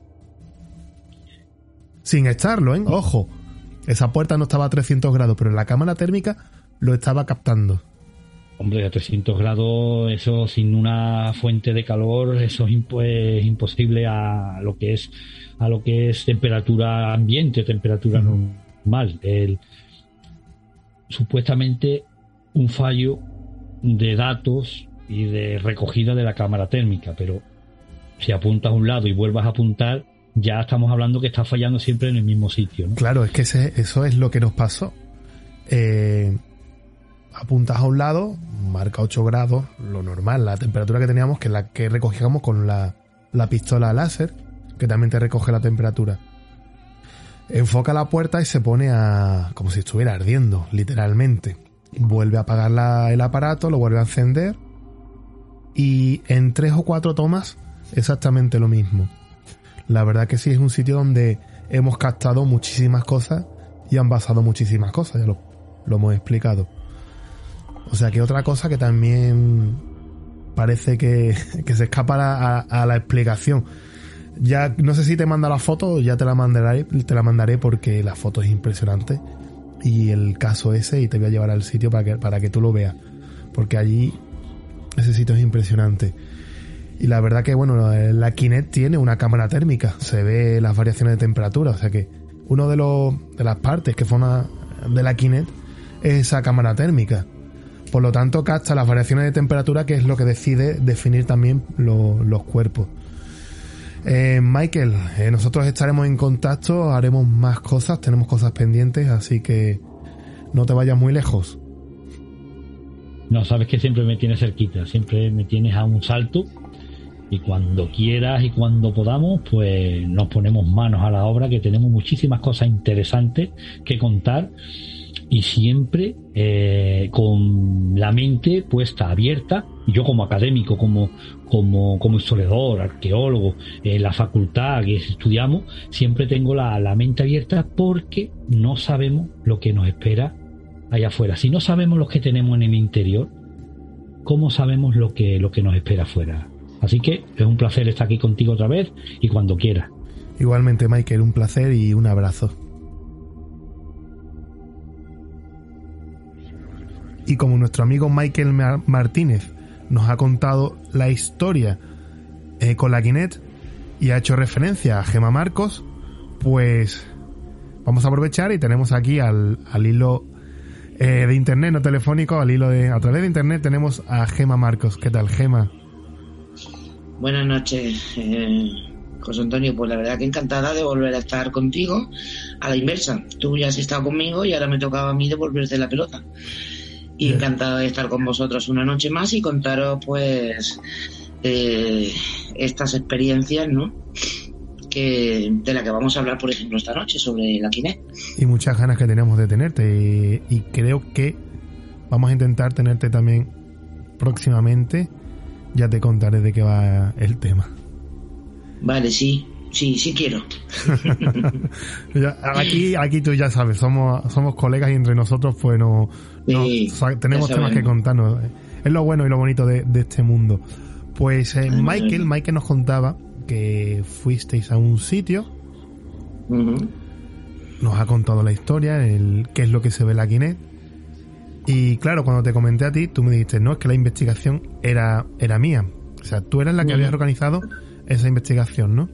Sin estarlo, ¿eh? Ojo, esa puerta no estaba a 300 grados, pero la cámara térmica lo estaba captando. Hombre, a 300 grados, eso sin una fuente de calor, eso es, imposible a lo que es a lo que es temperatura ambiente, temperatura normal. El, supuestamente un fallo de datos y de recogida de la cámara térmica, pero si apuntas a un lado y vuelvas a apuntar, ya estamos hablando que está fallando siempre en el mismo sitio. Claro, es que eso es lo que nos pasó. Eh, apuntas a un lado, marca 8 grados, lo normal, la temperatura que teníamos, que es la que recogíamos con la, la pistola láser, que también te recoge la temperatura. Enfoca la puerta y se pone a. como si estuviera ardiendo, literalmente. Vuelve a apagar el aparato, lo vuelve a encender. Y en tres o cuatro tomas, exactamente lo mismo. La verdad que sí es un sitio donde hemos captado muchísimas cosas y han basado muchísimas cosas, ya lo, hemos explicado. O sea que otra cosa que también parece que, se escapa a, la explicación. Ya no sé si te manda la foto, ya te la mandaré, te la mandaré porque la foto es impresionante y el caso ese y te voy a llevar al sitio para que para que tú lo veas, porque allí ese sitio es impresionante. Y la verdad que, bueno, la Kinect tiene una cámara térmica, se ve las variaciones de temperatura, o sea que uno de, los, de las partes que forma de la Kinect es esa cámara térmica. Por lo tanto, capta las variaciones de temperatura, que es lo que decide definir también los cuerpos. Eh, Michael, eh, nosotros estaremos en contacto, haremos más cosas, tenemos cosas pendientes, así que no te vayas muy lejos. No, sabes que siempre me tienes cerquita, siempre me tienes a un salto y cuando quieras y cuando podamos, pues nos ponemos manos a la obra, que tenemos muchísimas cosas interesantes que contar y siempre eh, con la mente puesta abierta. Yo como académico, como, como, como historiador, arqueólogo, en la facultad que estudiamos, siempre tengo la, la mente abierta porque no sabemos lo que nos espera allá afuera. Si no sabemos lo que tenemos en el interior, ¿cómo sabemos lo que, lo que nos espera afuera? Así que es un placer estar aquí contigo otra vez y cuando quieras. Igualmente, Michael, un placer y un abrazo. Y como nuestro amigo Michael Martínez nos ha contado la historia eh, con la Guinet y ha hecho referencia a Gema Marcos, pues vamos a aprovechar y tenemos aquí al, hilo eh, de internet, no telefónico, al hilo de a través de internet tenemos a Gema Marcos. ¿Qué tal, Gema? Buenas noches, eh, José Antonio. Pues la verdad que encantada de volver a estar contigo a la inversa. Tú ya has estado conmigo y ahora me tocaba a mí devolverte la pelota. Y encantada de estar con vosotros una noche más y contaros, pues, eh, estas experiencias, ¿no? Que, de la que vamos a hablar, por ejemplo, esta noche, sobre la Kinect. Y muchas ganas que tenemos de tenerte. y creo que vamos a intentar tenerte también próximamente ya te contaré de qué va el tema. Vale, sí, sí, sí quiero. aquí, aquí tú ya sabes, somos, somos colegas y entre nosotros pues no, tenemos temas que contarnos. Es lo bueno y lo bonito de, este mundo. Pues eh, Michael, Michael nos contaba que fuisteis a un sitio. Nos ha contado la historia, el qué es lo que se ve en la Kinect y claro, cuando te comenté a ti, tú me dijiste, no, es que la investigación era, era mía. O sea, tú eras la que habías organizado esa investigación, ¿no?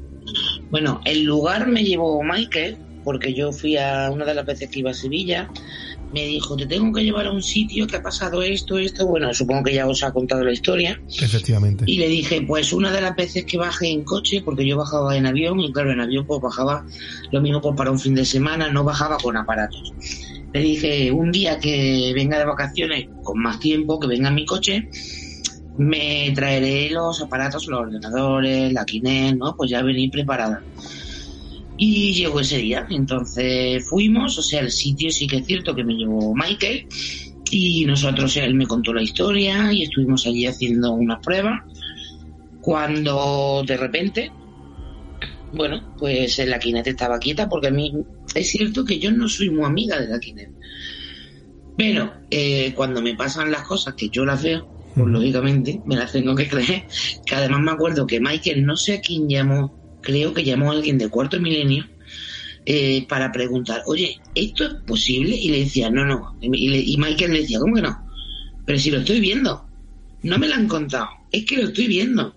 Bueno, el lugar me llevó Michael, porque yo fui a una de las veces que iba a Sevilla, me dijo, te tengo que llevar a un sitio que ha pasado esto, esto, bueno, supongo que ya os ha contado la historia. Efectivamente. Y le dije, pues una de las veces que bajé en coche, porque yo bajaba en avión, y claro, en avión pues bajaba lo mismo pues para un fin de semana, no bajaba con aparatos. Le dije, un día que venga de vacaciones con más tiempo, que venga en mi coche, me traeré los aparatos, los ordenadores, la Kinect, ¿no? Pues ya venir preparada. Y llegó ese día, entonces fuimos, o sea, el sitio sí que es cierto que me llevó Michael y nosotros, él me contó la historia y estuvimos allí haciendo unas pruebas. Cuando de repente, bueno, pues la Kinect estaba quieta porque a mí es cierto que yo no soy muy amiga de la Kinect. Pero eh, cuando me pasan las cosas que yo las veo, pues lógicamente me las tengo que creer. Que además me acuerdo que Michael, no sé a quién llamó, creo que llamó a alguien de cuarto milenio eh, para preguntar, oye, ¿esto es posible? Y le decía, no, no. Y, le- y Michael le decía, ¿cómo que no? Pero si lo estoy viendo. No me lo han contado, es que lo estoy viendo.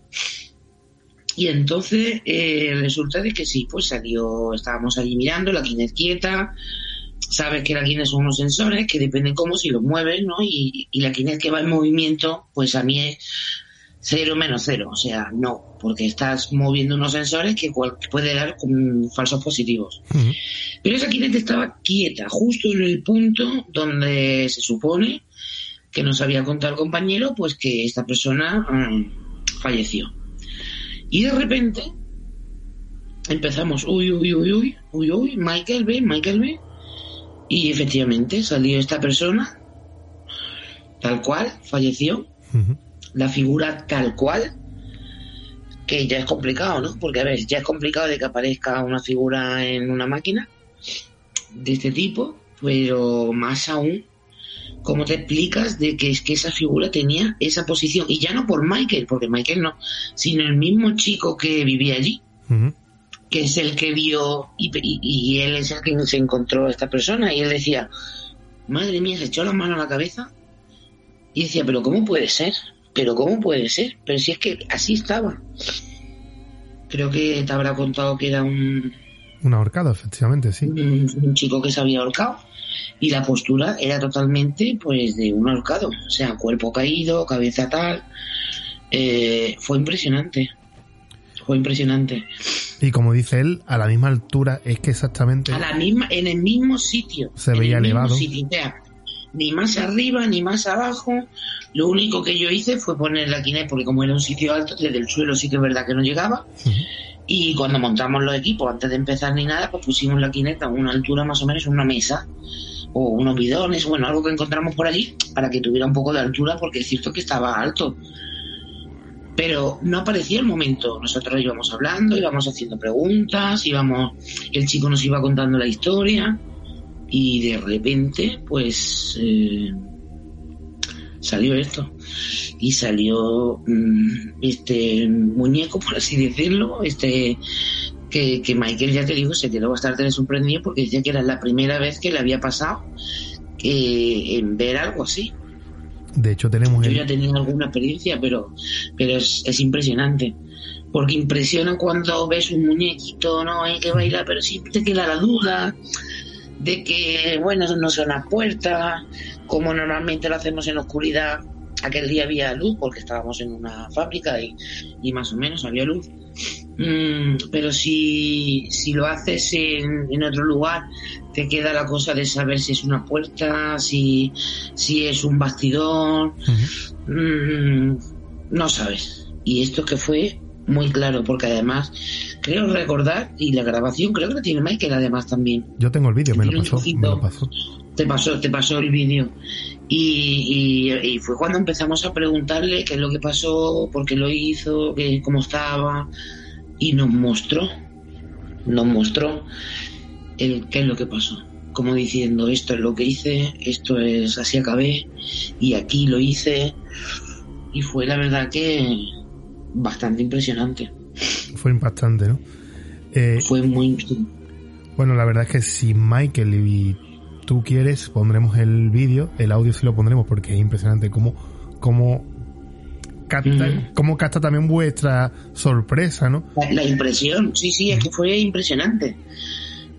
Y entonces eh, resulta de que sí, pues salió, estábamos allí mirando, la Kinect quieta, sabes que la Kinect son unos sensores que dependen cómo si los mueves, ¿no? Y, y la Kinect que va en movimiento, pues a mí es cero menos cero, o sea, no, porque estás moviendo unos sensores que cual- puede dar con falsos positivos. Pero esa Kinect estaba quieta, justo en el punto donde se supone que nos había contado el compañero, pues que esta persona mm, falleció. Y de repente empezamos, uy, uy, uy, uy, uy, uy, Michael ve, Michael ve. Y efectivamente salió esta persona, tal cual, falleció, la figura tal cual, que ya es complicado, ¿no? Porque, a ver, ya es complicado de que aparezca una figura en una máquina de este tipo, pero más aún, ¿cómo te explicas de que es que esa figura tenía esa posición? Y ya no por Michael, porque Michael no, sino el mismo chico que vivía allí. Que es el que vio y, y- y él es el que se encontró a esta persona y él decía, madre mía, se echó la mano a la cabeza y decía, pero ¿cómo puede ser? Pero ¿cómo puede ser? Pero si es que así estaba. Creo que te habrá contado que era un, Un ahorcado, efectivamente, sí. un, un chico que se había ahorcado y la postura era totalmente pues de un ahorcado, o sea, cuerpo caído, cabeza tal. Eh, fue impresionante. Fue impresionante. Y como dice él, a la misma altura es que exactamente a la misma, en el mismo sitio. Se en veía el mismo elevado. sitio, o sea, ni más arriba ni más abajo. Lo único que yo hice fue poner la Kinect, porque como era un sitio alto, desde el suelo sí que es verdad que no llegaba. Y cuando montamos los equipos, antes de empezar ni nada, pues pusimos la Kinect a una altura más o menos, una mesa o unos bidones, bueno, algo que encontramos por allí, para que tuviera un poco de altura, porque es cierto que estaba alto. Pero no aparecía el momento. Nosotros íbamos hablando, íbamos haciendo preguntas, íbamos, el chico nos iba contando la historia y de repente, pues, eh, salió esto. Y salió mm, este muñeco, por así decirlo, este que, que Michael, ya te digo, se quedó bastante sorprendido porque decía que era la primera vez que le había pasado eh, en ver algo así. De hecho tenemos Yo el, ya tenía alguna experiencia, pero, pero es, es impresionante. Porque impresiona cuando ves un muñequito, ¿no? Hay que bailar, pero siempre te queda la duda de que, bueno, no son las puertas, como normalmente lo hacemos en oscuridad. Aquel día había luz porque estábamos en una fábrica y, y más o menos había luz. Mm, pero si, si lo haces en, en otro lugar, te queda la cosa de saber si es una puerta, si, si es un bastidor. Mm, no sabes. Y esto que fue muy claro, porque además creo recordar, y la grabación creo que la tiene Michael además también. yo tengo el vídeo, me me lo pasó. Te pasó, te pasó el vídeo. Y, y- y fue cuando empezamos a preguntarle qué es lo que pasó, por qué lo hizo, qué, cómo estaba. Y nos mostró, nos mostró el qué es lo que pasó. Como diciendo, esto es lo que hice, esto es así acabé, y aquí lo hice. Y fue la verdad que bastante impresionante. Fue impactante, ¿no? Eh, Fue muy... Bueno, la verdad es que si Michael y tú quieres, pondremos el vídeo, el audio sí lo pondremos porque es impresionante cómo, cómo capta, cómo capta también vuestra sorpresa, ¿no? La, la impresión, sí, sí, es que fue impresionante.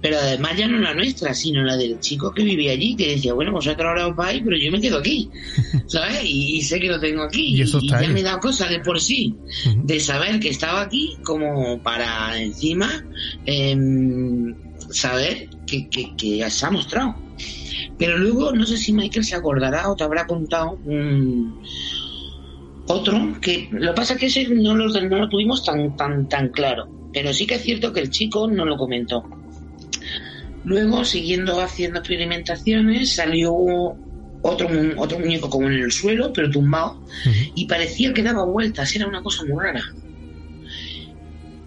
pero además ya no la nuestra, sino la del chico que vivía allí, que decía, bueno, vosotros ahora os vais, pero yo me quedo aquí, ¿sabes? Y, sé que lo tengo aquí. Y eso está ya ahí. me da cosa de por sí, de saber que estaba aquí, como para encima em, saber que, que, que ya se ha mostrado. Pero luego, no sé si Michael se acordará o te habrá contado un otro que lo que pasa es que ese no lo, no lo tuvimos tan tan tan claro. Pero sí que es cierto que el chico no lo comentó. Luego siguiendo haciendo experimentaciones salió otro otro muñeco como en el suelo pero tumbado y parecía que daba vueltas. Era una cosa muy rara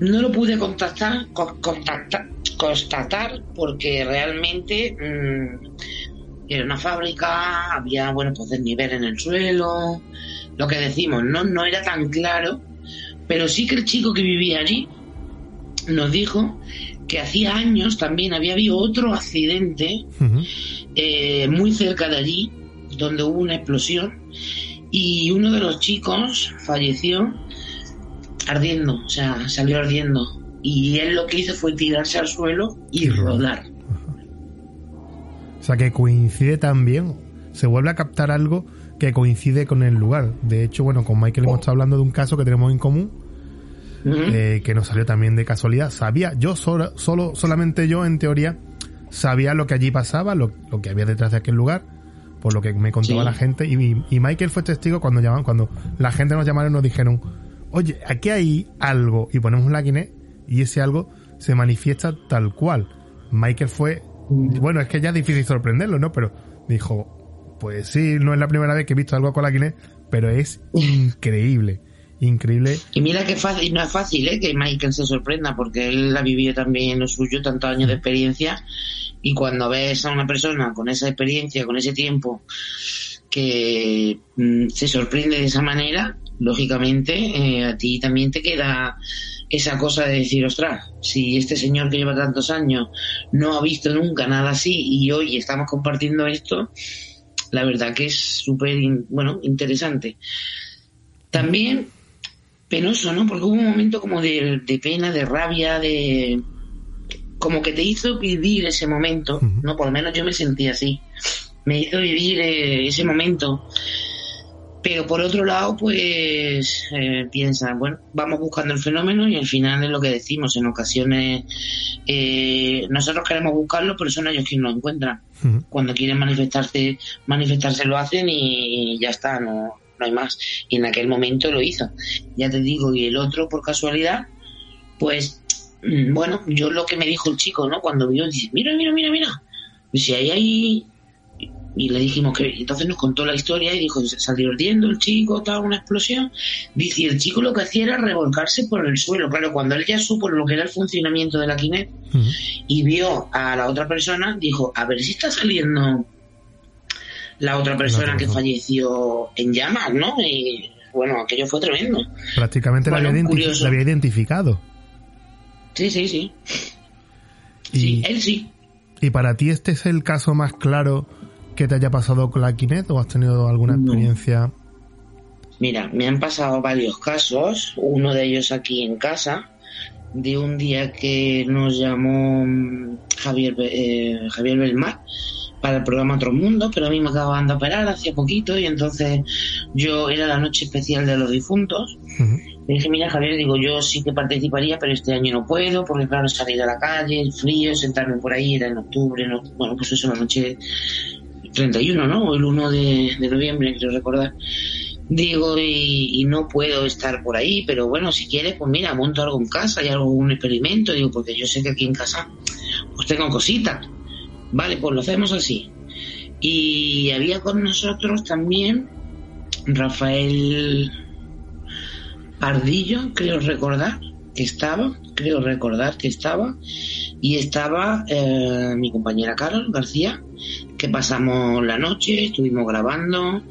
no lo pude contactar co- contactar constatar porque realmente mm, era una fábrica había bueno pues desnivel en el suelo. Lo que decimos, no, no era tan claro, pero sí que el chico que vivía allí nos dijo que hacía años también había habido otro accidente eh, muy cerca de allí, donde hubo una explosión, y uno de los chicos falleció ardiendo, o sea, salió ardiendo. Y él lo que hizo fue tirarse al suelo y, rodar. O sea que coincide también, se vuelve a captar algo que coincide con el lugar. De hecho, bueno, con Michael hemos estado hablando de un caso que tenemos en común, eh, que nos salió también de casualidad. Sabía, yo solo, solo, solamente yo en teoría, sabía lo que allí pasaba, lo, lo que había detrás de aquel lugar, por lo que me contaba Sí. la gente. Y, y Michael fue testigo cuando llaman, cuando la gente nos llamaron y nos dijeron, oye, aquí hay algo, y ponemos la Kinect, y ese algo se manifiesta tal cual. Michael fue, bueno, es que ya es difícil sorprenderlo, ¿no? Pero dijo, pues sí, no es la primera vez que he visto algo con la Kinect, pero es increíble, increíble. Y mira que fácil, no es fácil ¿eh? que Michael se sorprenda, porque él ha vivido también lo suyo, tantos años de experiencia, y cuando ves a una persona con esa experiencia, con ese tiempo, que mm, se sorprende de esa manera, lógicamente eh, a ti también te queda esa cosa de decir, ostras, si este señor que lleva tantos años no ha visto nunca nada así y hoy estamos compartiendo esto, la verdad que es súper, bueno, interesante. También penoso, ¿no? Porque hubo un momento como de, de pena, de rabia, de... como que te hizo vivir ese momento. ¿no? Por lo menos yo me sentí así. Me hizo vivir eh, ese momento. Pero por otro lado, pues eh, piensa, bueno, vamos buscando el fenómeno y al final es lo que decimos. En ocasiones eh, nosotros queremos buscarlo, pero son ellos quienes lo encuentran. Cuando quieren manifestarse, manifestarse lo hacen y ya está, no, no hay más. Y en aquel momento lo hizo. Ya te digo, y el otro, por casualidad, pues, mm, bueno, yo lo que me dijo el chico, ¿no? Cuando vio, dice, mira, mira, mira, mira. Dice, ahí hay... Y le dijimos que... Entonces nos contó la historia y dijo, salió ardiendo el chico, tal, una explosión. Dice, y el chico lo que hacía era revolcarse por el suelo. Claro, cuando él ya supo lo que era el funcionamiento de la Kinect Ujú. y vio a la otra persona, dijo, a ver si está saliendo la otra persona que falleció en llamas, ¿no? Y bueno, aquello fue tremendo. Prácticamente Bueno, la, había curioso. la había identificado. Sí, sí, sí. Y, Sí, él sí. ¿Y para ti este es el caso más claro que te haya pasado con la Kinect o has tenido alguna experiencia? Mira, me han pasado varios casos, uno de ellos aquí en casa, de un día que nos llamó mm, Javier, eh, Javier Belmar para el programa Otro Mundo, pero a mí me acababan de operar hace poquito y entonces yo era la noche especial de los difuntos. Le dije, mira Javier, digo, yo sí que participaría, pero este año no puedo, porque claro, salir a la calle, el frío, sentarme por ahí, era en octubre, no, bueno, pues eso, la noche 31, ¿no? El 1 de, noviembre, quiero recordar. Digo, y, no puedo estar por ahí, pero bueno, si quieres, pues mira, monto algo en casa y hago un experimento, digo, porque yo sé que aquí en casa pues tengo cositas. Vale, pues lo hacemos así. Y había con nosotros también Rafael Pardillo, creo recordar que estaba, creo recordar que estaba, y estaba eh, mi compañera Carol García, que pasamos la noche, estuvimos grabando,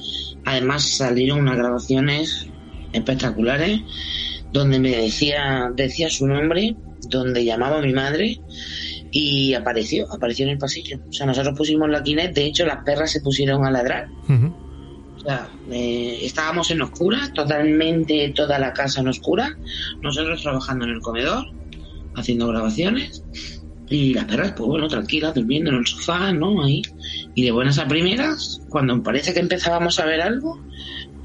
además salieron unas grabaciones espectaculares donde me decía, decía su nombre, donde llamaba a mi madre y apareció, apareció en el pasillo. O sea, nosotros pusimos la Kinect, de hecho las perras se pusieron a ladrar. O sea, eh, estábamos en oscura, totalmente toda la casa en oscura, nosotros trabajando en el comedor, haciendo grabaciones Y las perras, pues bueno, tranquilas, durmiendo en el sofá, ¿no? Ahí. Y de buenas a primeras, cuando parece que empezábamos a ver algo,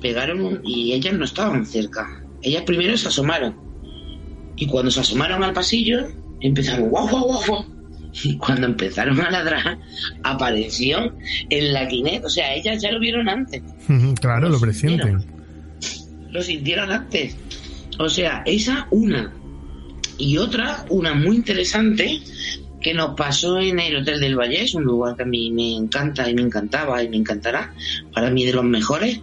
pegaron un- y ellas no estaban cerca. Ellas primero se asomaron. Y cuando se asomaron al pasillo, empezaron guau, guau, guau, guau. Y cuando empezaron a ladrar, apareció en la quinet. O sea, ellas ya lo vieron antes. claro, lo presienten. Lo sintieron antes. O sea, esa una. Y otra, una muy interesante, que nos pasó en el Hotel del Vallés, un lugar que a mí me encanta y me encantaba y me encantará. Para mí de los mejores.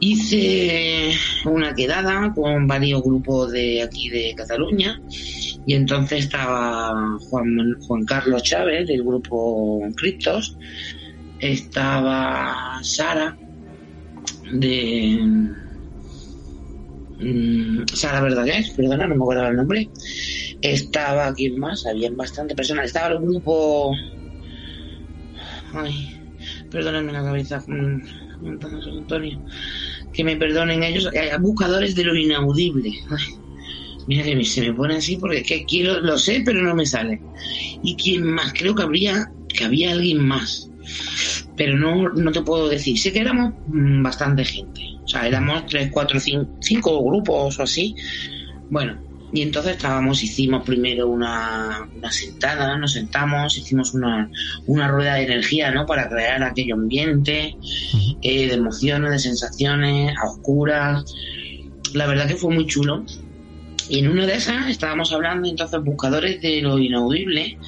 Hice una quedada con varios grupos de aquí de Cataluña y entonces estaba Juan, Juan Carlos Chávez del grupo Criptos, estaba Sara de mm, Sara Verdaguer, perdona, no me acuerdo el nombre. Estaba, ¿quién más? Habían bastante personas. Estaba el grupo. Ay, perdónenme la cabeza, mm, Antonio. Que me perdonen ellos. eh, Buscadores de lo inaudible. Mira que se me pone así porque que quiero, lo sé, pero no me sale. ¿Y quién más? Creo que habría, que había alguien más pero no, no te puedo decir. Sé que éramos mm, bastante gente. O sea, éramos tres, cuatro, cinco, cinco grupos o así. Bueno, y entonces estábamos, hicimos primero una, una sentada, nos sentamos, hicimos una, una rueda de energía, ¿no? Para crear aquello ambiente, eh, de emociones, de sensaciones, a oscuras. La verdad que fue muy chulo. Y en una de esas estábamos hablando, entonces, buscadores de lo inaudible.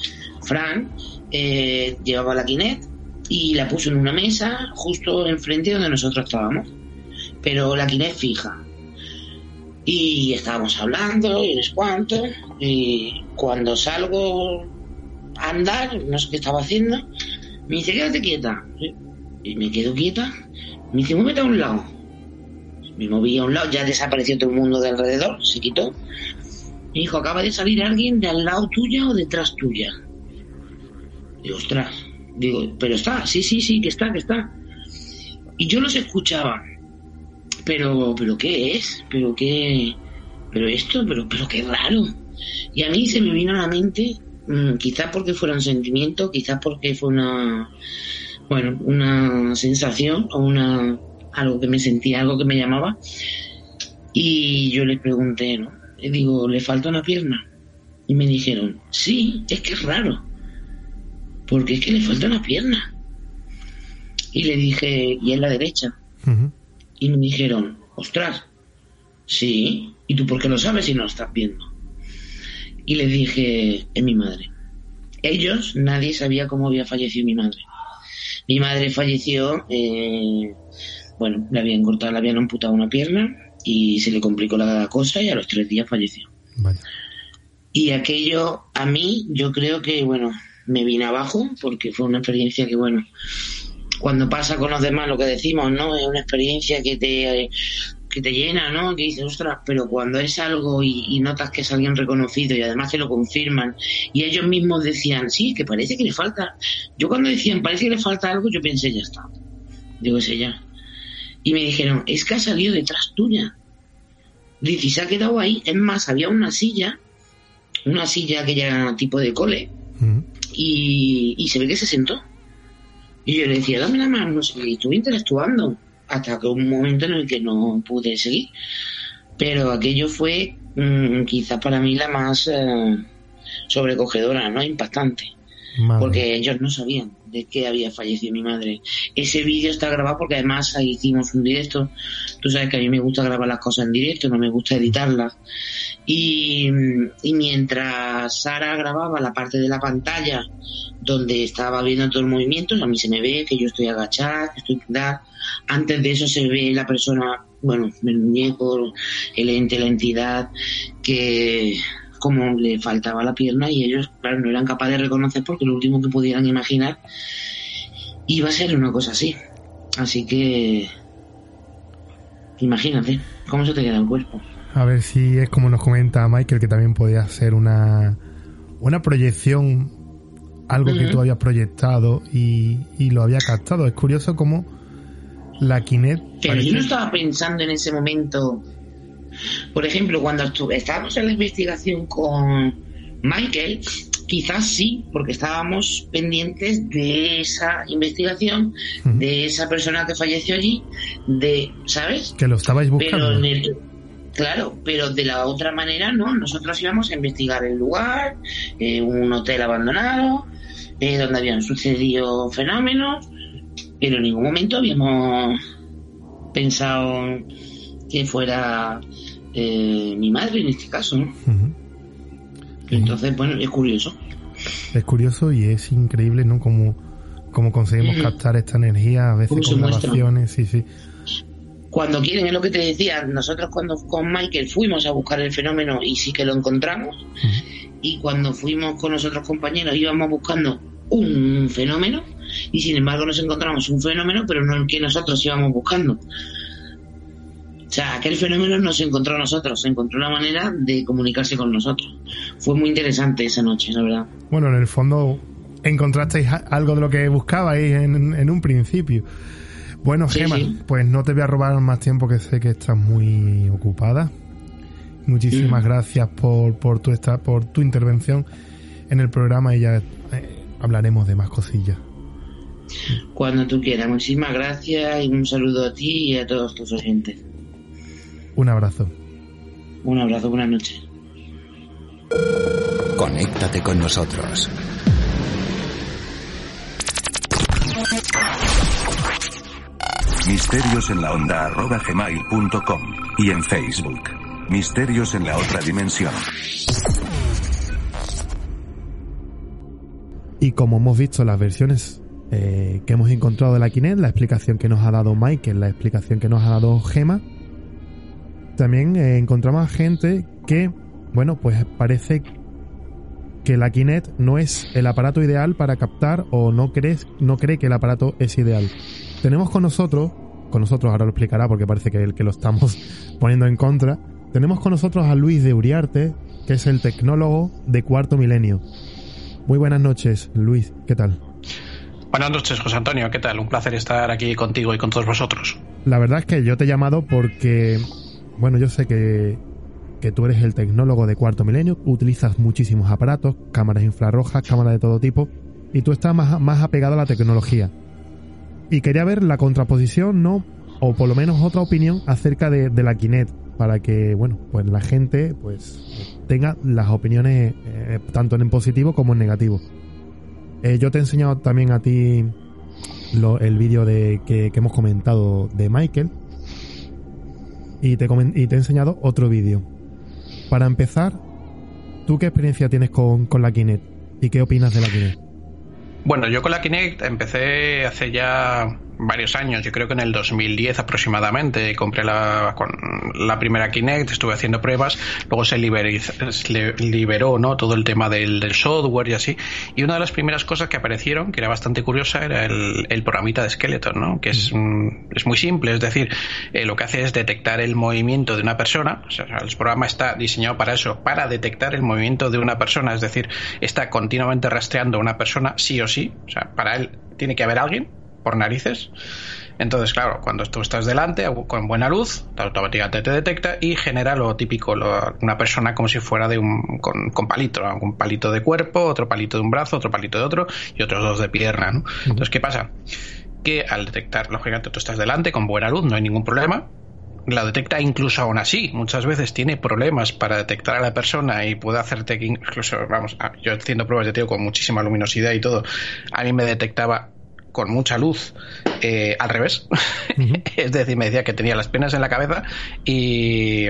Fran eh, llevaba la Kinect y la puso en una mesa justo enfrente donde nosotros estábamos. Pero la Kinect fija. Y estábamos hablando y sé cuánto. Y cuando salgo a andar, no sé qué estaba haciendo, me dice, quédate quieta. Y me quedo quieta. Me dice, muévete a un lado. Me moví a un lado, ya desapareció todo el mundo de alrededor, se quitó. Me dijo, acaba de salir alguien de al lado tuya o detrás tuya. Digo, ostras. Digo, pero está, sí, sí, sí, que está, que está. Y yo los escuchaba. Pero, pero ¿qué es? ¿Pero qué? ¿Pero esto? ¿Pero, pero qué raro? Y a mí se me vino a la mente, mm, quizás porque fuera un sentimiento, quizás porque fue una, bueno, una sensación o una, algo que me sentía, algo que me llamaba. Y yo les pregunté, ¿no? Le digo, ¿le falta una pierna? Y me dijeron, sí, es que es raro. Porque es que le falta una pierna. Y le dije, ¿y en la derecha? Y me dijeron, ostras, sí, ¿y tú por qué lo sabes si no lo estás viendo? Y le dije, es mi madre. Ellos, nadie sabía cómo había fallecido mi madre. Mi madre falleció, eh, bueno, le habían cortado, le habían amputado una pierna y se le complicó la cosa y a los tres días falleció. Y aquello, a mí, yo creo que, bueno, me vine abajo porque fue una experiencia que, bueno, cuando pasa con los demás lo que decimos, ¿no? Es una experiencia que te, que te llena, ¿no? Que dices, ostras, pero cuando es algo y, y notas que es alguien reconocido y además te lo confirman y ellos mismos decían, sí, que parece que le falta. Yo cuando decían, parece que le falta algo, yo pensé, ya está. Digo, ese ya. Y me dijeron, es que ha salido detrás tuya. Dice, se ha quedado ahí. Es más, había una silla, una silla aquella tipo de cole, y, y se ve que se sentó. Y yo le decía, dame la mano, y estuve interactuando hasta que un momento en el que no pude seguir. Pero aquello fue mm, quizás para mí la más eh, sobrecogedora, ¿no? Impactante. Porque ellos no sabían de que había fallecido mi madre. Ese vídeo está grabado porque además ahí hicimos un directo. Tú sabes que a mí me gusta grabar las cosas en directo, no me gusta editarlas. Y, y mientras Sara grababa la parte de la pantalla donde estaba viendo todo el movimiento, a mí se me ve que yo estoy agachada, que estoy da. Antes de eso se ve la persona, bueno, el muñeco, el ente, la entidad, que como le faltaba la pierna y ellos, claro, no eran capaces de reconocer porque lo último que pudieran imaginar iba a ser una cosa así. Así que, imagínate cómo se te queda el cuerpo. A ver si es como nos comenta Michael, que también podía ser una, una proyección, algo que tú habías proyectado y, y lo había captado. Es curioso cómo la Kinect. Pero yo no estaba pensando en ese momento. Por ejemplo, cuando estábamos en la investigación con Michael, quizás sí, porque estábamos pendientes de esa investigación, de esa persona que falleció allí, de, ¿sabes? Que lo estabais buscando. claro, pero de la otra manera no. Nosotros íbamos a investigar el lugar, eh, un hotel abandonado, eh, donde habían sucedido fenómenos, pero en ningún momento habíamos pensado que fuera eh, mi madre en este caso, ¿no? Entonces, bueno, es curioso. Es curioso y es increíble, ¿no? Como, como conseguimos captar esta energía a veces con grabaciones, sí, sí. Cuando quieren, es lo que te decía, nosotros cuando con Michael fuimos a buscar el fenómeno y sí que lo encontramos, y cuando fuimos con los otros compañeros íbamos buscando un fenómeno, y sin embargo nos encontramos un fenómeno, pero no el que nosotros íbamos buscando. O sea, aquel fenómeno no se encontró a nosotros, se encontró una manera de comunicarse con nosotros. Fue muy interesante esa noche, la verdad. Bueno, en el fondo encontrasteis algo de lo que buscabais en, un principio. Bueno, Gema, pues no te voy a robar más tiempo que sé que estás muy ocupada. Muchísimas mm. gracias por, por, tu esta, por tu intervención en el programa y ya eh, hablaremos de más cosillas. Cuando tú quieras. Muchísimas gracias y un saludo a ti y a todos tus oyentes. Un abrazo. Un abrazo, buenas noches. Conéctate con nosotros. Misterios en la onda arroba gmail.com y en Facebook. Misterios en la otra dimensión. Y como hemos visto las versiones eh, que hemos encontrado de la Kinect, la explicación que nos ha dado Michael, la explicación que nos ha dado Gema, también eh, encontramos a gente que, bueno, pues parece que la Kinect no es el aparato ideal para captar o no, crees, no cree que el aparato es ideal. Tenemos con nosotros, con nosotros ahora lo explicará porque parece que el que lo estamos poniendo en contra, tenemos con nosotros a Luis de Uriarte, que es el tecnólogo de Cuarto Milenio. Muy buenas noches, Luis, ¿qué tal? Buenas noches, José Antonio, ¿qué tal? Un placer estar aquí contigo y con todos vosotros. La verdad es que yo te he llamado porque bueno, yo sé que, que tú eres el tecnólogo de cuarto milenio, utilizas muchísimos aparatos, cámaras infrarrojas, cámaras de todo tipo, y tú estás más, más apegado a la tecnología. Y quería ver la contraposición, ¿no? O por lo menos otra opinión acerca de, la Kinect, para que, bueno, pues la gente pues tenga las opiniones eh, tanto en positivo como en negativo. Eh, yo te he enseñado también a ti el vídeo de que, que hemos comentado de Michael, y te, he enseñado otro vídeo. Para empezar, ¿tú qué experiencia tienes con, con la Kinect? ¿Y qué opinas de la Kinect? Bueno, yo con la Kinect empecé hace ya varios años, yo creo que en el 2010 aproximadamente, compré la, con la primera Kinect, estuve haciendo pruebas, luego se, liberó ¿no? todo el tema del, software y así, y una de las primeras cosas que aparecieron, que era bastante curiosa, era el, el programita de Skeleton, ¿no? que es, es muy simple, es decir, eh, lo que hace es detectar el movimiento de una persona, o sea, el programa está diseñado para eso, para detectar el movimiento de una persona, es decir, está continuamente rastreando a una persona sí o sí, o sea, para él tiene que haber alguien por narices. Entonces, claro, cuando tú estás delante con buena luz, automáticamente te detecta y genera lo típico, una persona como si fuera de un con, con, palito, un palito de cuerpo, otro palito de un brazo, otro palito de otro y otros dos de pierna. ¿no? Entonces, ¿qué pasa? Que al detectar, lógicamente, tú estás delante con buena luz, no hay ningún problema. La detecta incluso aún así. Muchas veces tiene problemas para detectar a la persona y puede hacerte que incluso, vamos, yo haciendo pruebas de tío con muchísima luminosidad y todo, a mí me detectaba con mucha luz eh, al revés. es decir, me decía que tenía las piernas en la cabeza y,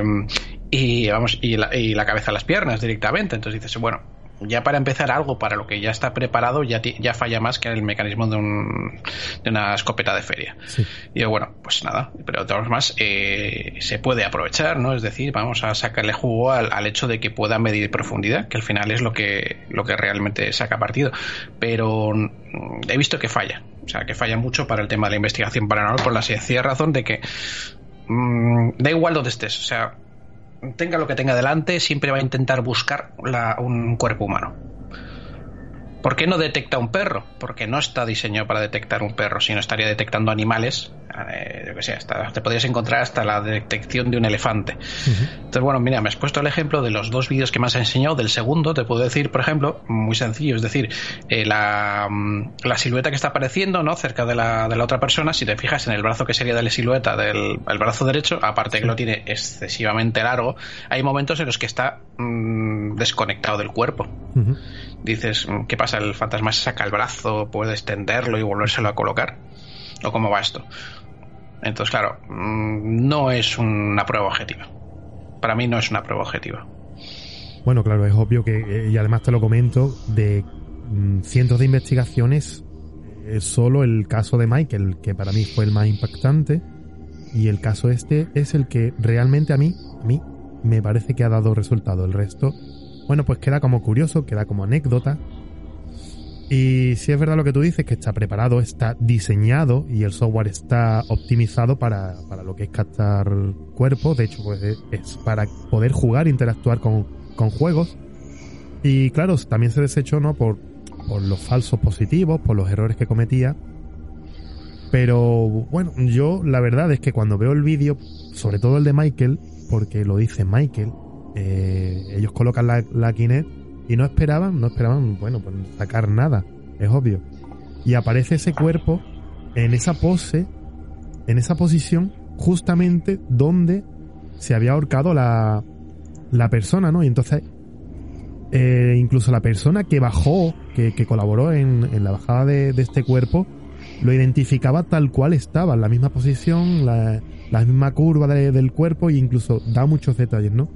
y vamos, y la, y la cabeza en las piernas directamente. Entonces dices, bueno, ya para empezar algo para lo que ya está preparado ya, ya falla más que el mecanismo de, un, de una escopeta de feria. Y bueno, pues nada, pero de todas formas eh, se puede aprovechar, ¿no? Es decir, vamos a sacarle jugo al, al, hecho de que pueda medir profundidad, que al final es lo que, lo que realmente saca partido. Pero mm, he visto que falla, o sea, que falla mucho para el tema de la investigación paranormal por la sencilla razón de que mmm, da igual donde estés, o sea, tenga lo que tenga delante, siempre va a intentar buscar un cuerpo humano. ¿Por qué no detecta un perro? Porque no está diseñado para detectar un perro, sino estaría detectando animales Eh, yo que sé, hasta, te podrías encontrar hasta la detección de un elefante. Entonces, bueno, mira, me has puesto el ejemplo de los dos vídeos que me has enseñado. Del segundo, te puedo decir, por ejemplo, muy sencillo, es decir, eh, la, mm, la, silueta que está apareciendo, ¿no? Cerca de la, de la, otra persona, si te fijas en el brazo que sería de la silueta del el brazo derecho, aparte que lo tiene excesivamente largo, hay momentos en los que está mm, desconectado del cuerpo. Dices, mm, ¿qué pasa? El fantasma se saca el brazo, puede extenderlo y volvérselo a colocar. ¿O cómo va esto? Entonces, claro, mm, no es una prueba objetiva. Para mí no es una prueba objetiva. Bueno, claro, es obvio que, eh, y además te lo comento, de mm, cientos de investigaciones, es solo el caso de Michael, que para mí fue el más impactante, y el caso este es el que realmente a mí, a mí, me parece que ha dado resultado. El resto, bueno, pues queda como curioso, queda como anécdota, y si es verdad lo que tú dices, que está preparado, está diseñado y el software está optimizado para, para lo que es captar cuerpos. De hecho, pues es para poder jugar, interactuar con, con juegos. Y claro, también se desechó, ¿no? Por, por los falsos positivos, por los errores que cometía. Pero bueno, yo la verdad es que cuando veo el vídeo, sobre todo el de Michael, porque lo dice Michael, eh, ellos colocan la, la y no esperaban, no esperaban, bueno, pues sacar nada, es obvio. Y aparece ese cuerpo en esa pose, en esa posición, justamente donde se había ahorcado la, la persona, ¿no? Y entonces, eh, incluso la persona que bajó, que, colaboró en, la bajada de, este cuerpo, lo identificaba tal cual estaba, en la misma posición, la, la misma curva de, del cuerpo e incluso da muchos detalles, ¿no?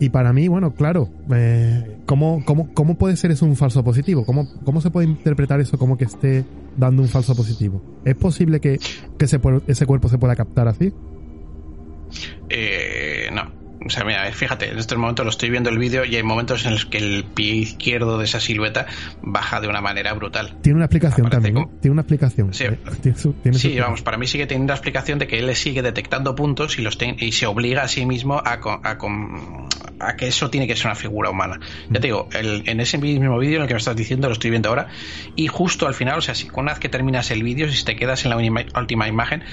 Y para mí, bueno, claro, eh, ¿cómo, cómo, cómo puede ser eso un falso positivo? ¿Cómo, ¿Cómo se puede interpretar eso como que esté dando un falso positivo? ¿Es posible que, que ese, ese cuerpo se pueda captar así? Eh. O sea, mira, fíjate, en este momento lo estoy viendo el vídeo y hay momentos en los que el pie izquierdo de esa silueta baja de una manera brutal. Tiene una explicación también, como... Tiene una explicación. Sí, eh, tiene su, tiene sí vamos, para mí sigue teniendo la explicación de que él sigue detectando puntos y, los ten, y se obliga a sí mismo a, a, a, que eso tiene que ser una figura humana. Ya te digo, el, en ese mismo vídeo en el que me estás diciendo, lo estoy viendo ahora, y justo al final, o sea, si una vez que terminas el vídeo, si te quedas en la última imagen,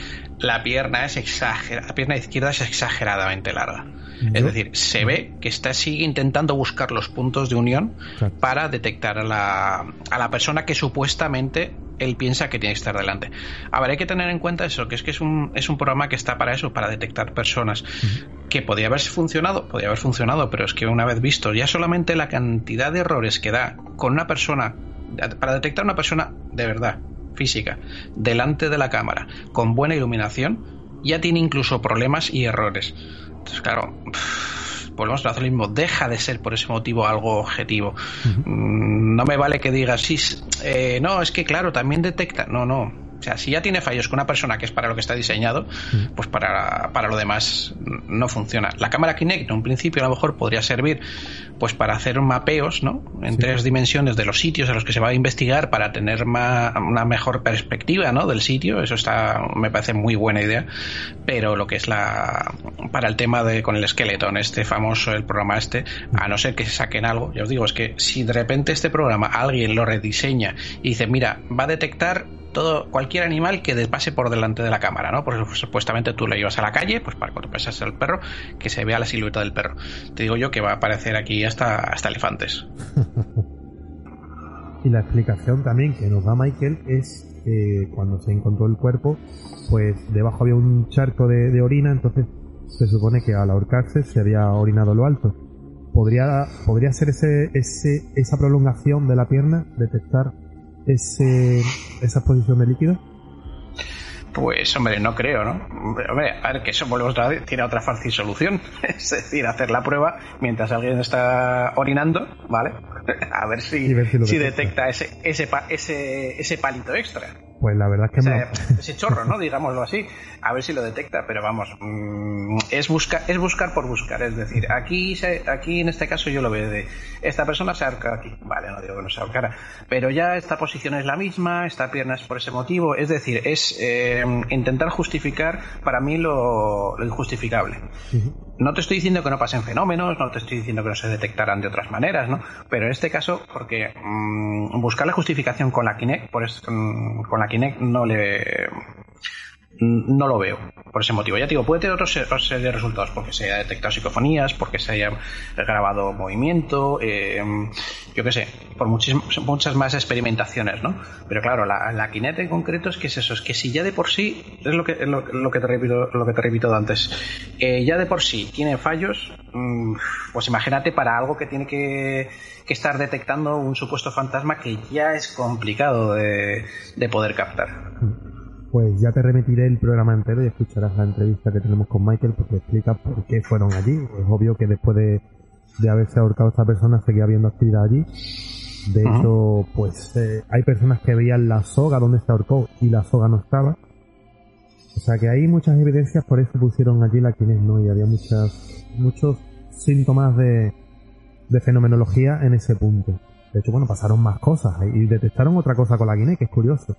la pierna es exagerada, la pierna izquierda es exageradamente larga. Es decir, se ve que está sigue intentando buscar los puntos de unión claro. para detectar a la, a la persona que supuestamente él piensa que tiene que estar delante. A ver, hay que tener en cuenta eso, que es que es un, es un programa que está para eso, para detectar personas. Uh -huh. Que podría haber funcionado, podría haber funcionado, pero es que una vez visto ya solamente la cantidad de errores que da con una persona, para detectar una persona de verdad, física, delante de la cámara, con buena iluminación, ya tiene incluso problemas y errores. Entonces, claro, volvemos a hacer lo mismo. Deja de ser por ese motivo algo objetivo. Uh -huh. No me vale que digas, sí, eh, no, es que claro, también detecta. No, no. O sea, si ya tiene fallos con una persona que es para lo que está diseñado, pues para, para lo demás no funciona. La cámara Kinect en un principio a lo mejor podría servir pues para hacer mapeos ¿no? en sí. tres dimensiones de los sitios a los que se va a investigar para tener más, una mejor perspectiva ¿no? del sitio. Eso está, me parece muy buena idea. Pero lo que es la para el tema de con el Skeleton, este famoso, el programa este, a no ser que saquen algo, ya os digo, es que si de repente este programa alguien lo rediseña y dice, mira, va a detectar todo cualquier animal que pase por delante de la cámara, ¿no? Porque supuestamente tú lo llevas a la calle, pues para cuando pasas al perro, que se vea la silueta del perro. Te digo yo que va a aparecer aquí hasta, hasta elefantes. y la explicación también que nos da Michael es que cuando se encontró el cuerpo, pues debajo había un charco de, de orina, entonces se supone que al ahorcarse se había orinado lo alto. ¿Podría, podría ser ese, ese, esa prolongación de la pierna detectar ese, esa exposición de líquido? Pues hombre, no creo, ¿no? Hombre, a ver, que eso volvemos otra vez, tiene otra fácil solución. Es decir, hacer la prueba mientras alguien está orinando, ¿vale? A ver si, ver si, si detecta ese, ese, ese, ese palito extra. Pues la verdad es que o sea, no. ese chorro, ¿no? Digámoslo así. A ver si lo detecta, pero vamos, mmm, es buscar, es buscar por buscar. Es decir, aquí, se, aquí en este caso yo lo veo de esta persona se ahorca aquí. Vale, no digo que no se ahorcara, pero ya esta posición es la misma, esta pierna es por ese motivo. Es decir, es eh, intentar justificar para mí lo, lo injustificable. Uh -huh. No te estoy diciendo que no pasen fenómenos, no te estoy diciendo que no se detectaran de otras maneras, ¿no? Pero en este caso, porque mmm, buscar la justificación con la Kinect, por es, con la Kinect no le Mm, no lo veo por ese motivo. Ya digo, puede tener otros, serie de resultados, porque se haya detectado psicofonías, porque se haya grabado movimiento, eh, yo qué sé, por muchas, más experimentaciones, ¿no? Pero claro, la, la en concreto es que es eso, es que si ya de por sí, es lo que, lo, que te repito, lo que te repito antes, eh, ya de por sí tiene fallos, mm, pues imagínate para algo que tiene que, que, estar detectando un supuesto fantasma que ya es complicado de, de poder captar. Pues ya te remitiré el programa entero y escucharás la entrevista que tenemos con Michael porque explica por qué fueron allí. Es obvio que después de, de haberse ahorcado esta persona seguía habiendo actividad allí. De hecho, pues eh, hay personas que veían la soga donde se ahorcó y la soga no estaba. O sea que hay muchas evidencias, por eso pusieron allí la Kinect, ¿no? Y había muchas, muchos síntomas de, de fenomenología en ese punto. De hecho, bueno, pasaron más cosas y detectaron otra cosa con la Kinect, que es curioso.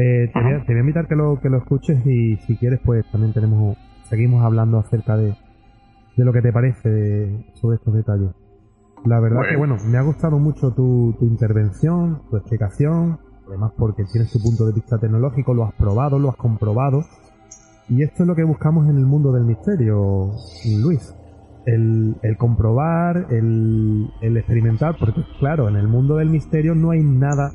Eh, te, voy a, invitar que lo, que lo escuches y si quieres pues también tenemos seguimos hablando acerca de, de lo que te parece sobre estos detalles. La verdad que bueno, me ha gustado mucho tu, tu intervención, tu explicación, además porque tienes tu punto de vista tecnológico, lo has probado, lo has comprobado. Y esto es lo que buscamos en el mundo del misterio, Luis. El, el comprobar, el, el experimentar, porque claro, en el mundo del misterio no hay nada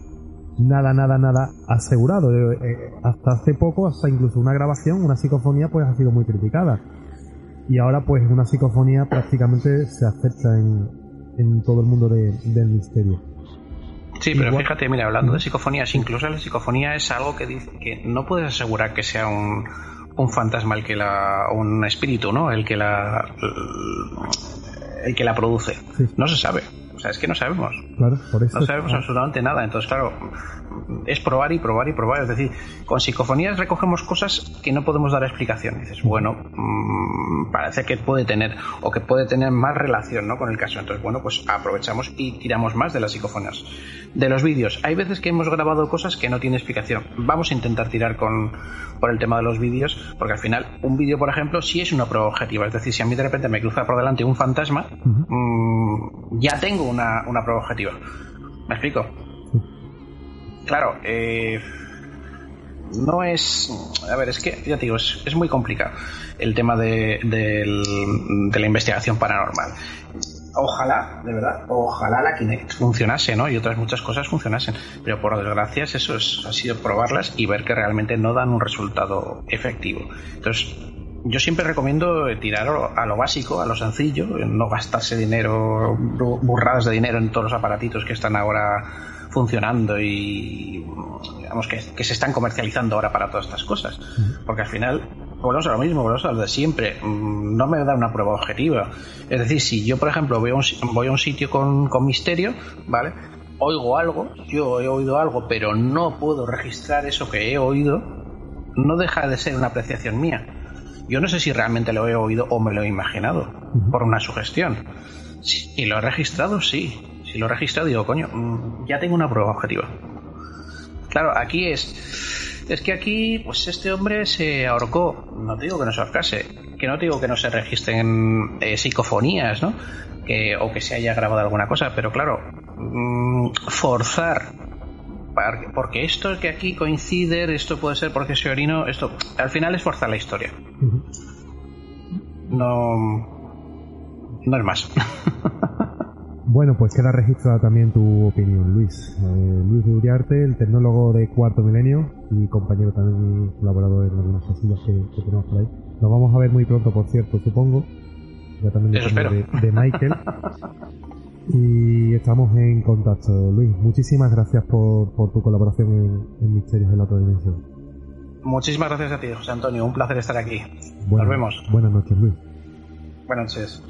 nada, nada, nada asegurado. Eh, eh, hasta hace poco, hasta incluso una grabación, una psicofonía, pues ha sido muy criticada. Y ahora, pues, una psicofonía prácticamente se acepta en, en todo el mundo del misterio. Sí, pero fíjate, mira, hablando de psicofonías, incluso la psicofonía es algo que dice que no puedes asegurar que sea un, un fantasma el que la, un espíritu, ¿no? El que la, el que la produce. No se sabe sea, es que no sabemos. Claro, por eso no sabemos absolutamente nada. Entonces, claro, es probar y probar y probar. Es decir, con psicofonías recogemos cosas que no podemos dar explicación. dices, bueno, mm, parece que puede tener o que puede tener más relación ¿no? con el caso. Entonces, bueno, pues aprovechamos y tiramos más de las psicofonías. De los vídeos, hay veces que hemos grabado cosas que no tienen explicación. Vamos a intentar tirar con, por el tema de los vídeos, porque al final, un vídeo, por ejemplo, sí es una prueba objetiva. Es decir, si a mí de repente me cruza por delante un fantasma, mm, ya tengo una, una prueba objetiva. ¿Me explico? Claro, eh, no es. A ver, es que, ya te digo, es, muy complicado el tema de, de, la investigación paranormal. Ojalá, de verdad, ojalá la Kinect funcionase, ¿no? Y otras muchas cosas funcionasen. Pero por desgracia, eso es, ha sido probarlas y ver que realmente no dan un resultado efectivo. Entonces, yo siempre recomiendo tirar a lo básico, a lo sencillo, no gastarse dinero, burradas de dinero en todos los aparatitos que están ahora funcionando y digamos que, se están comercializando ahora para todas estas cosas. Porque al final, volvemos a lo mismo, volvemos a lo de siempre. Mm, no me da una prueba objetiva. Es decir, si yo, por ejemplo, voy a un, voy a un sitio con, con misterio, ¿vale? Oigo algo, yo he oído algo, pero no puedo registrar eso que he oído, no deja de ser una apreciación mía. Yo no sé si realmente lo he oído o me lo he imaginado por una sugestión. Si lo he registrado, sí si lo he registrado, digo, coño, mm, ya tengo una prueba objetiva. Claro, aquí es. Es que aquí, pues este hombre se ahorcó. No te digo que no se ahorcase, que no te digo que no se registren eh, psicofonías, ¿no? Que, o que se haya grabado alguna cosa, pero claro, mm, forzar porque esto que aquí coincide, esto puede ser porque se orino, esto al final es forzar la historia. No, no es más. Bueno, pues queda registrada también tu opinión, Luis. Eh, Luis de Uriarte, el tecnólogo de Cuarto Milenio y compañero también colaborador en algunas cosillas que, tenemos por ahí. Nos vamos a ver muy pronto, por cierto, supongo. Ya también de, Michael. y estamos en contacto, Luis. Muchísimas gracias por, tu colaboración en, Misterios de la Otra Dimensión. Muchísimas gracias a ti, José Antonio. Un placer estar aquí. Nos vemos. Buenas noches, Luis. Buenas noches.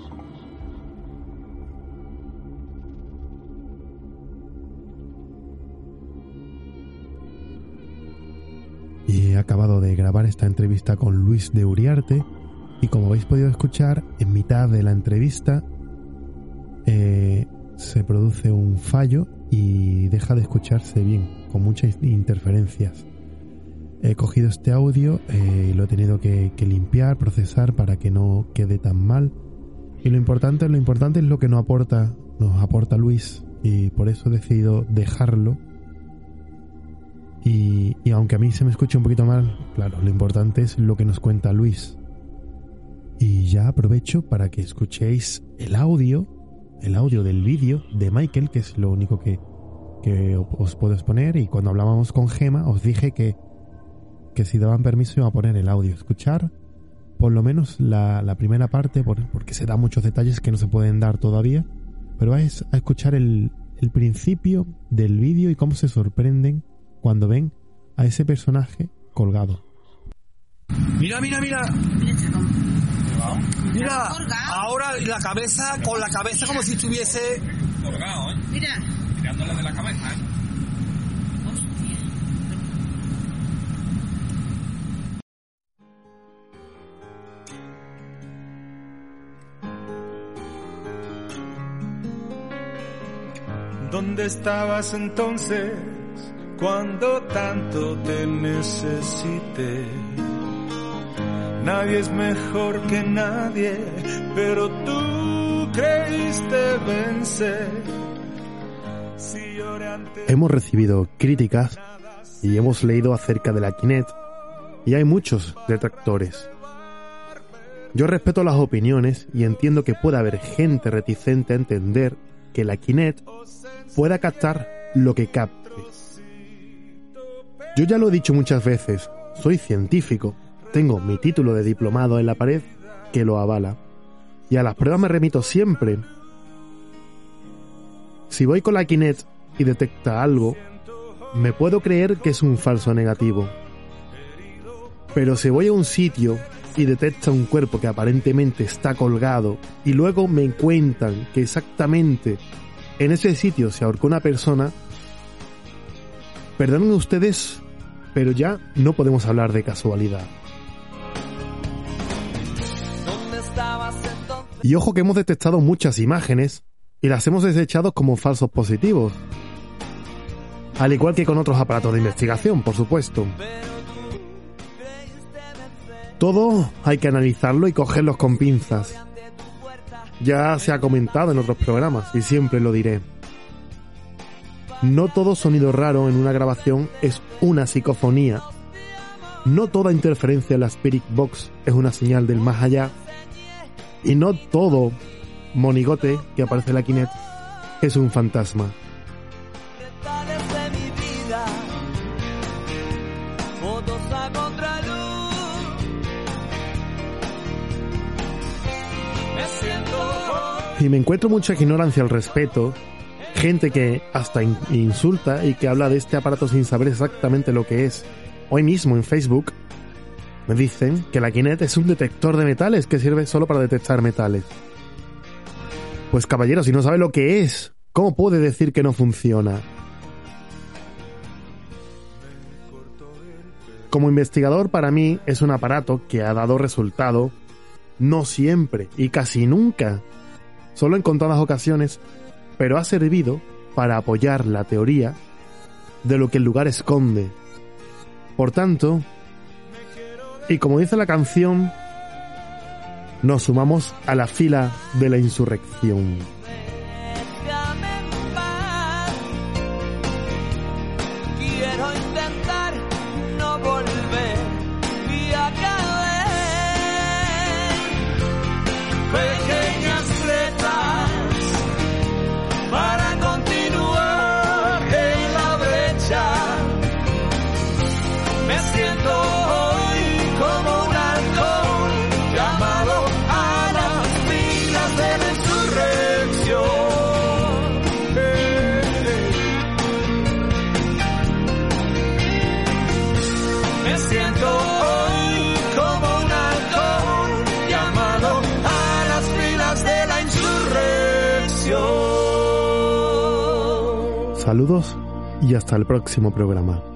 He acabado de grabar esta entrevista con Luis de Uriarte y como habéis podido escuchar, en mitad de la entrevista eh, se produce un fallo y deja de escucharse bien, con muchas interferencias. He cogido este audio eh, y lo he tenido que, limpiar, procesar para que no quede tan mal. Y lo importante, lo importante es lo que nos aporta, nos aporta Luis y por eso he decidido dejarlo Y, aunque a mí se me escuche un poquito mal, claro, lo importante es lo que nos cuenta Luis. Y ya aprovecho para que escuchéis el audio, el audio del vídeo de Michael, que es lo único que, que os puedo exponer. Y cuando hablábamos con Gema, os dije que, que si daban permiso iba a poner el audio. Escuchar por lo menos la, la primera parte, por- porque se da muchos detalles que no se pueden dar todavía. Pero vais a escuchar el, el principio del vídeo y cómo se sorprenden cuando ven a ese personaje colgado. Mira, mira, mira. Mira, ahora la cabeza, con la cabeza como si estuviese... Colgado, ¿eh? Mira. Tirándole de la cabeza, ¿eh? ¿Dónde estabas entonces cuando tanto te necesité? Nadie es mejor que nadie, pero tú creíste vencer. Hemos recibido críticas y hemos leído acerca de la Kinect y hay muchos detractores. Yo respeto las opiniones y entiendo que puede haber gente reticente a entender que la Kinect pueda captar lo que capte. Yo ya lo he dicho muchas veces, soy científico, tengo mi título de diplomado en la pared que lo avala y a las pruebas me remito siempre. Si voy con la Kinect y detecta algo, me puedo creer que es un falso negativo. Pero si voy a un sitio y detecta un cuerpo que aparentemente está colgado y luego me cuentan que exactamente en ese sitio se ahorcó una persona, perdonen ustedes, pero ya no podemos hablar de casualidad. Y ojo que hemos detectado muchas imágenes y las hemos desechado como falsos positivos. Al igual que con otros aparatos de investigación, por supuesto. Todo hay que analizarlo y cogerlos con pinzas. Ya se ha comentado en otros programas y siempre lo diré. No todo sonido raro en una grabación es una psicofonía. No toda interferencia en la Spirit Box es una señal del más allá. Y no todo monigote que aparece en la Kinect es un fantasma. Y me encuentro mucha ignorancia al respeto, gente que hasta in- insulta y que habla de este aparato sin saber exactamente lo que es. Hoy mismo en Facebook me dicen que la Kinect es un detector de metales que sirve solo para detectar metales. Pues caballero, si no sabe lo que es, ¿cómo puede decir que no funciona? Como investigador, para mí es un aparato que ha dado resultado no siempre y casi nunca, solo en contadas ocasiones, pero ha servido para apoyar la teoría de lo que el lugar esconde. Por tanto, y como dice la canción, nos sumamos a la fila de la insurrección. Saludos y hasta el próximo programa.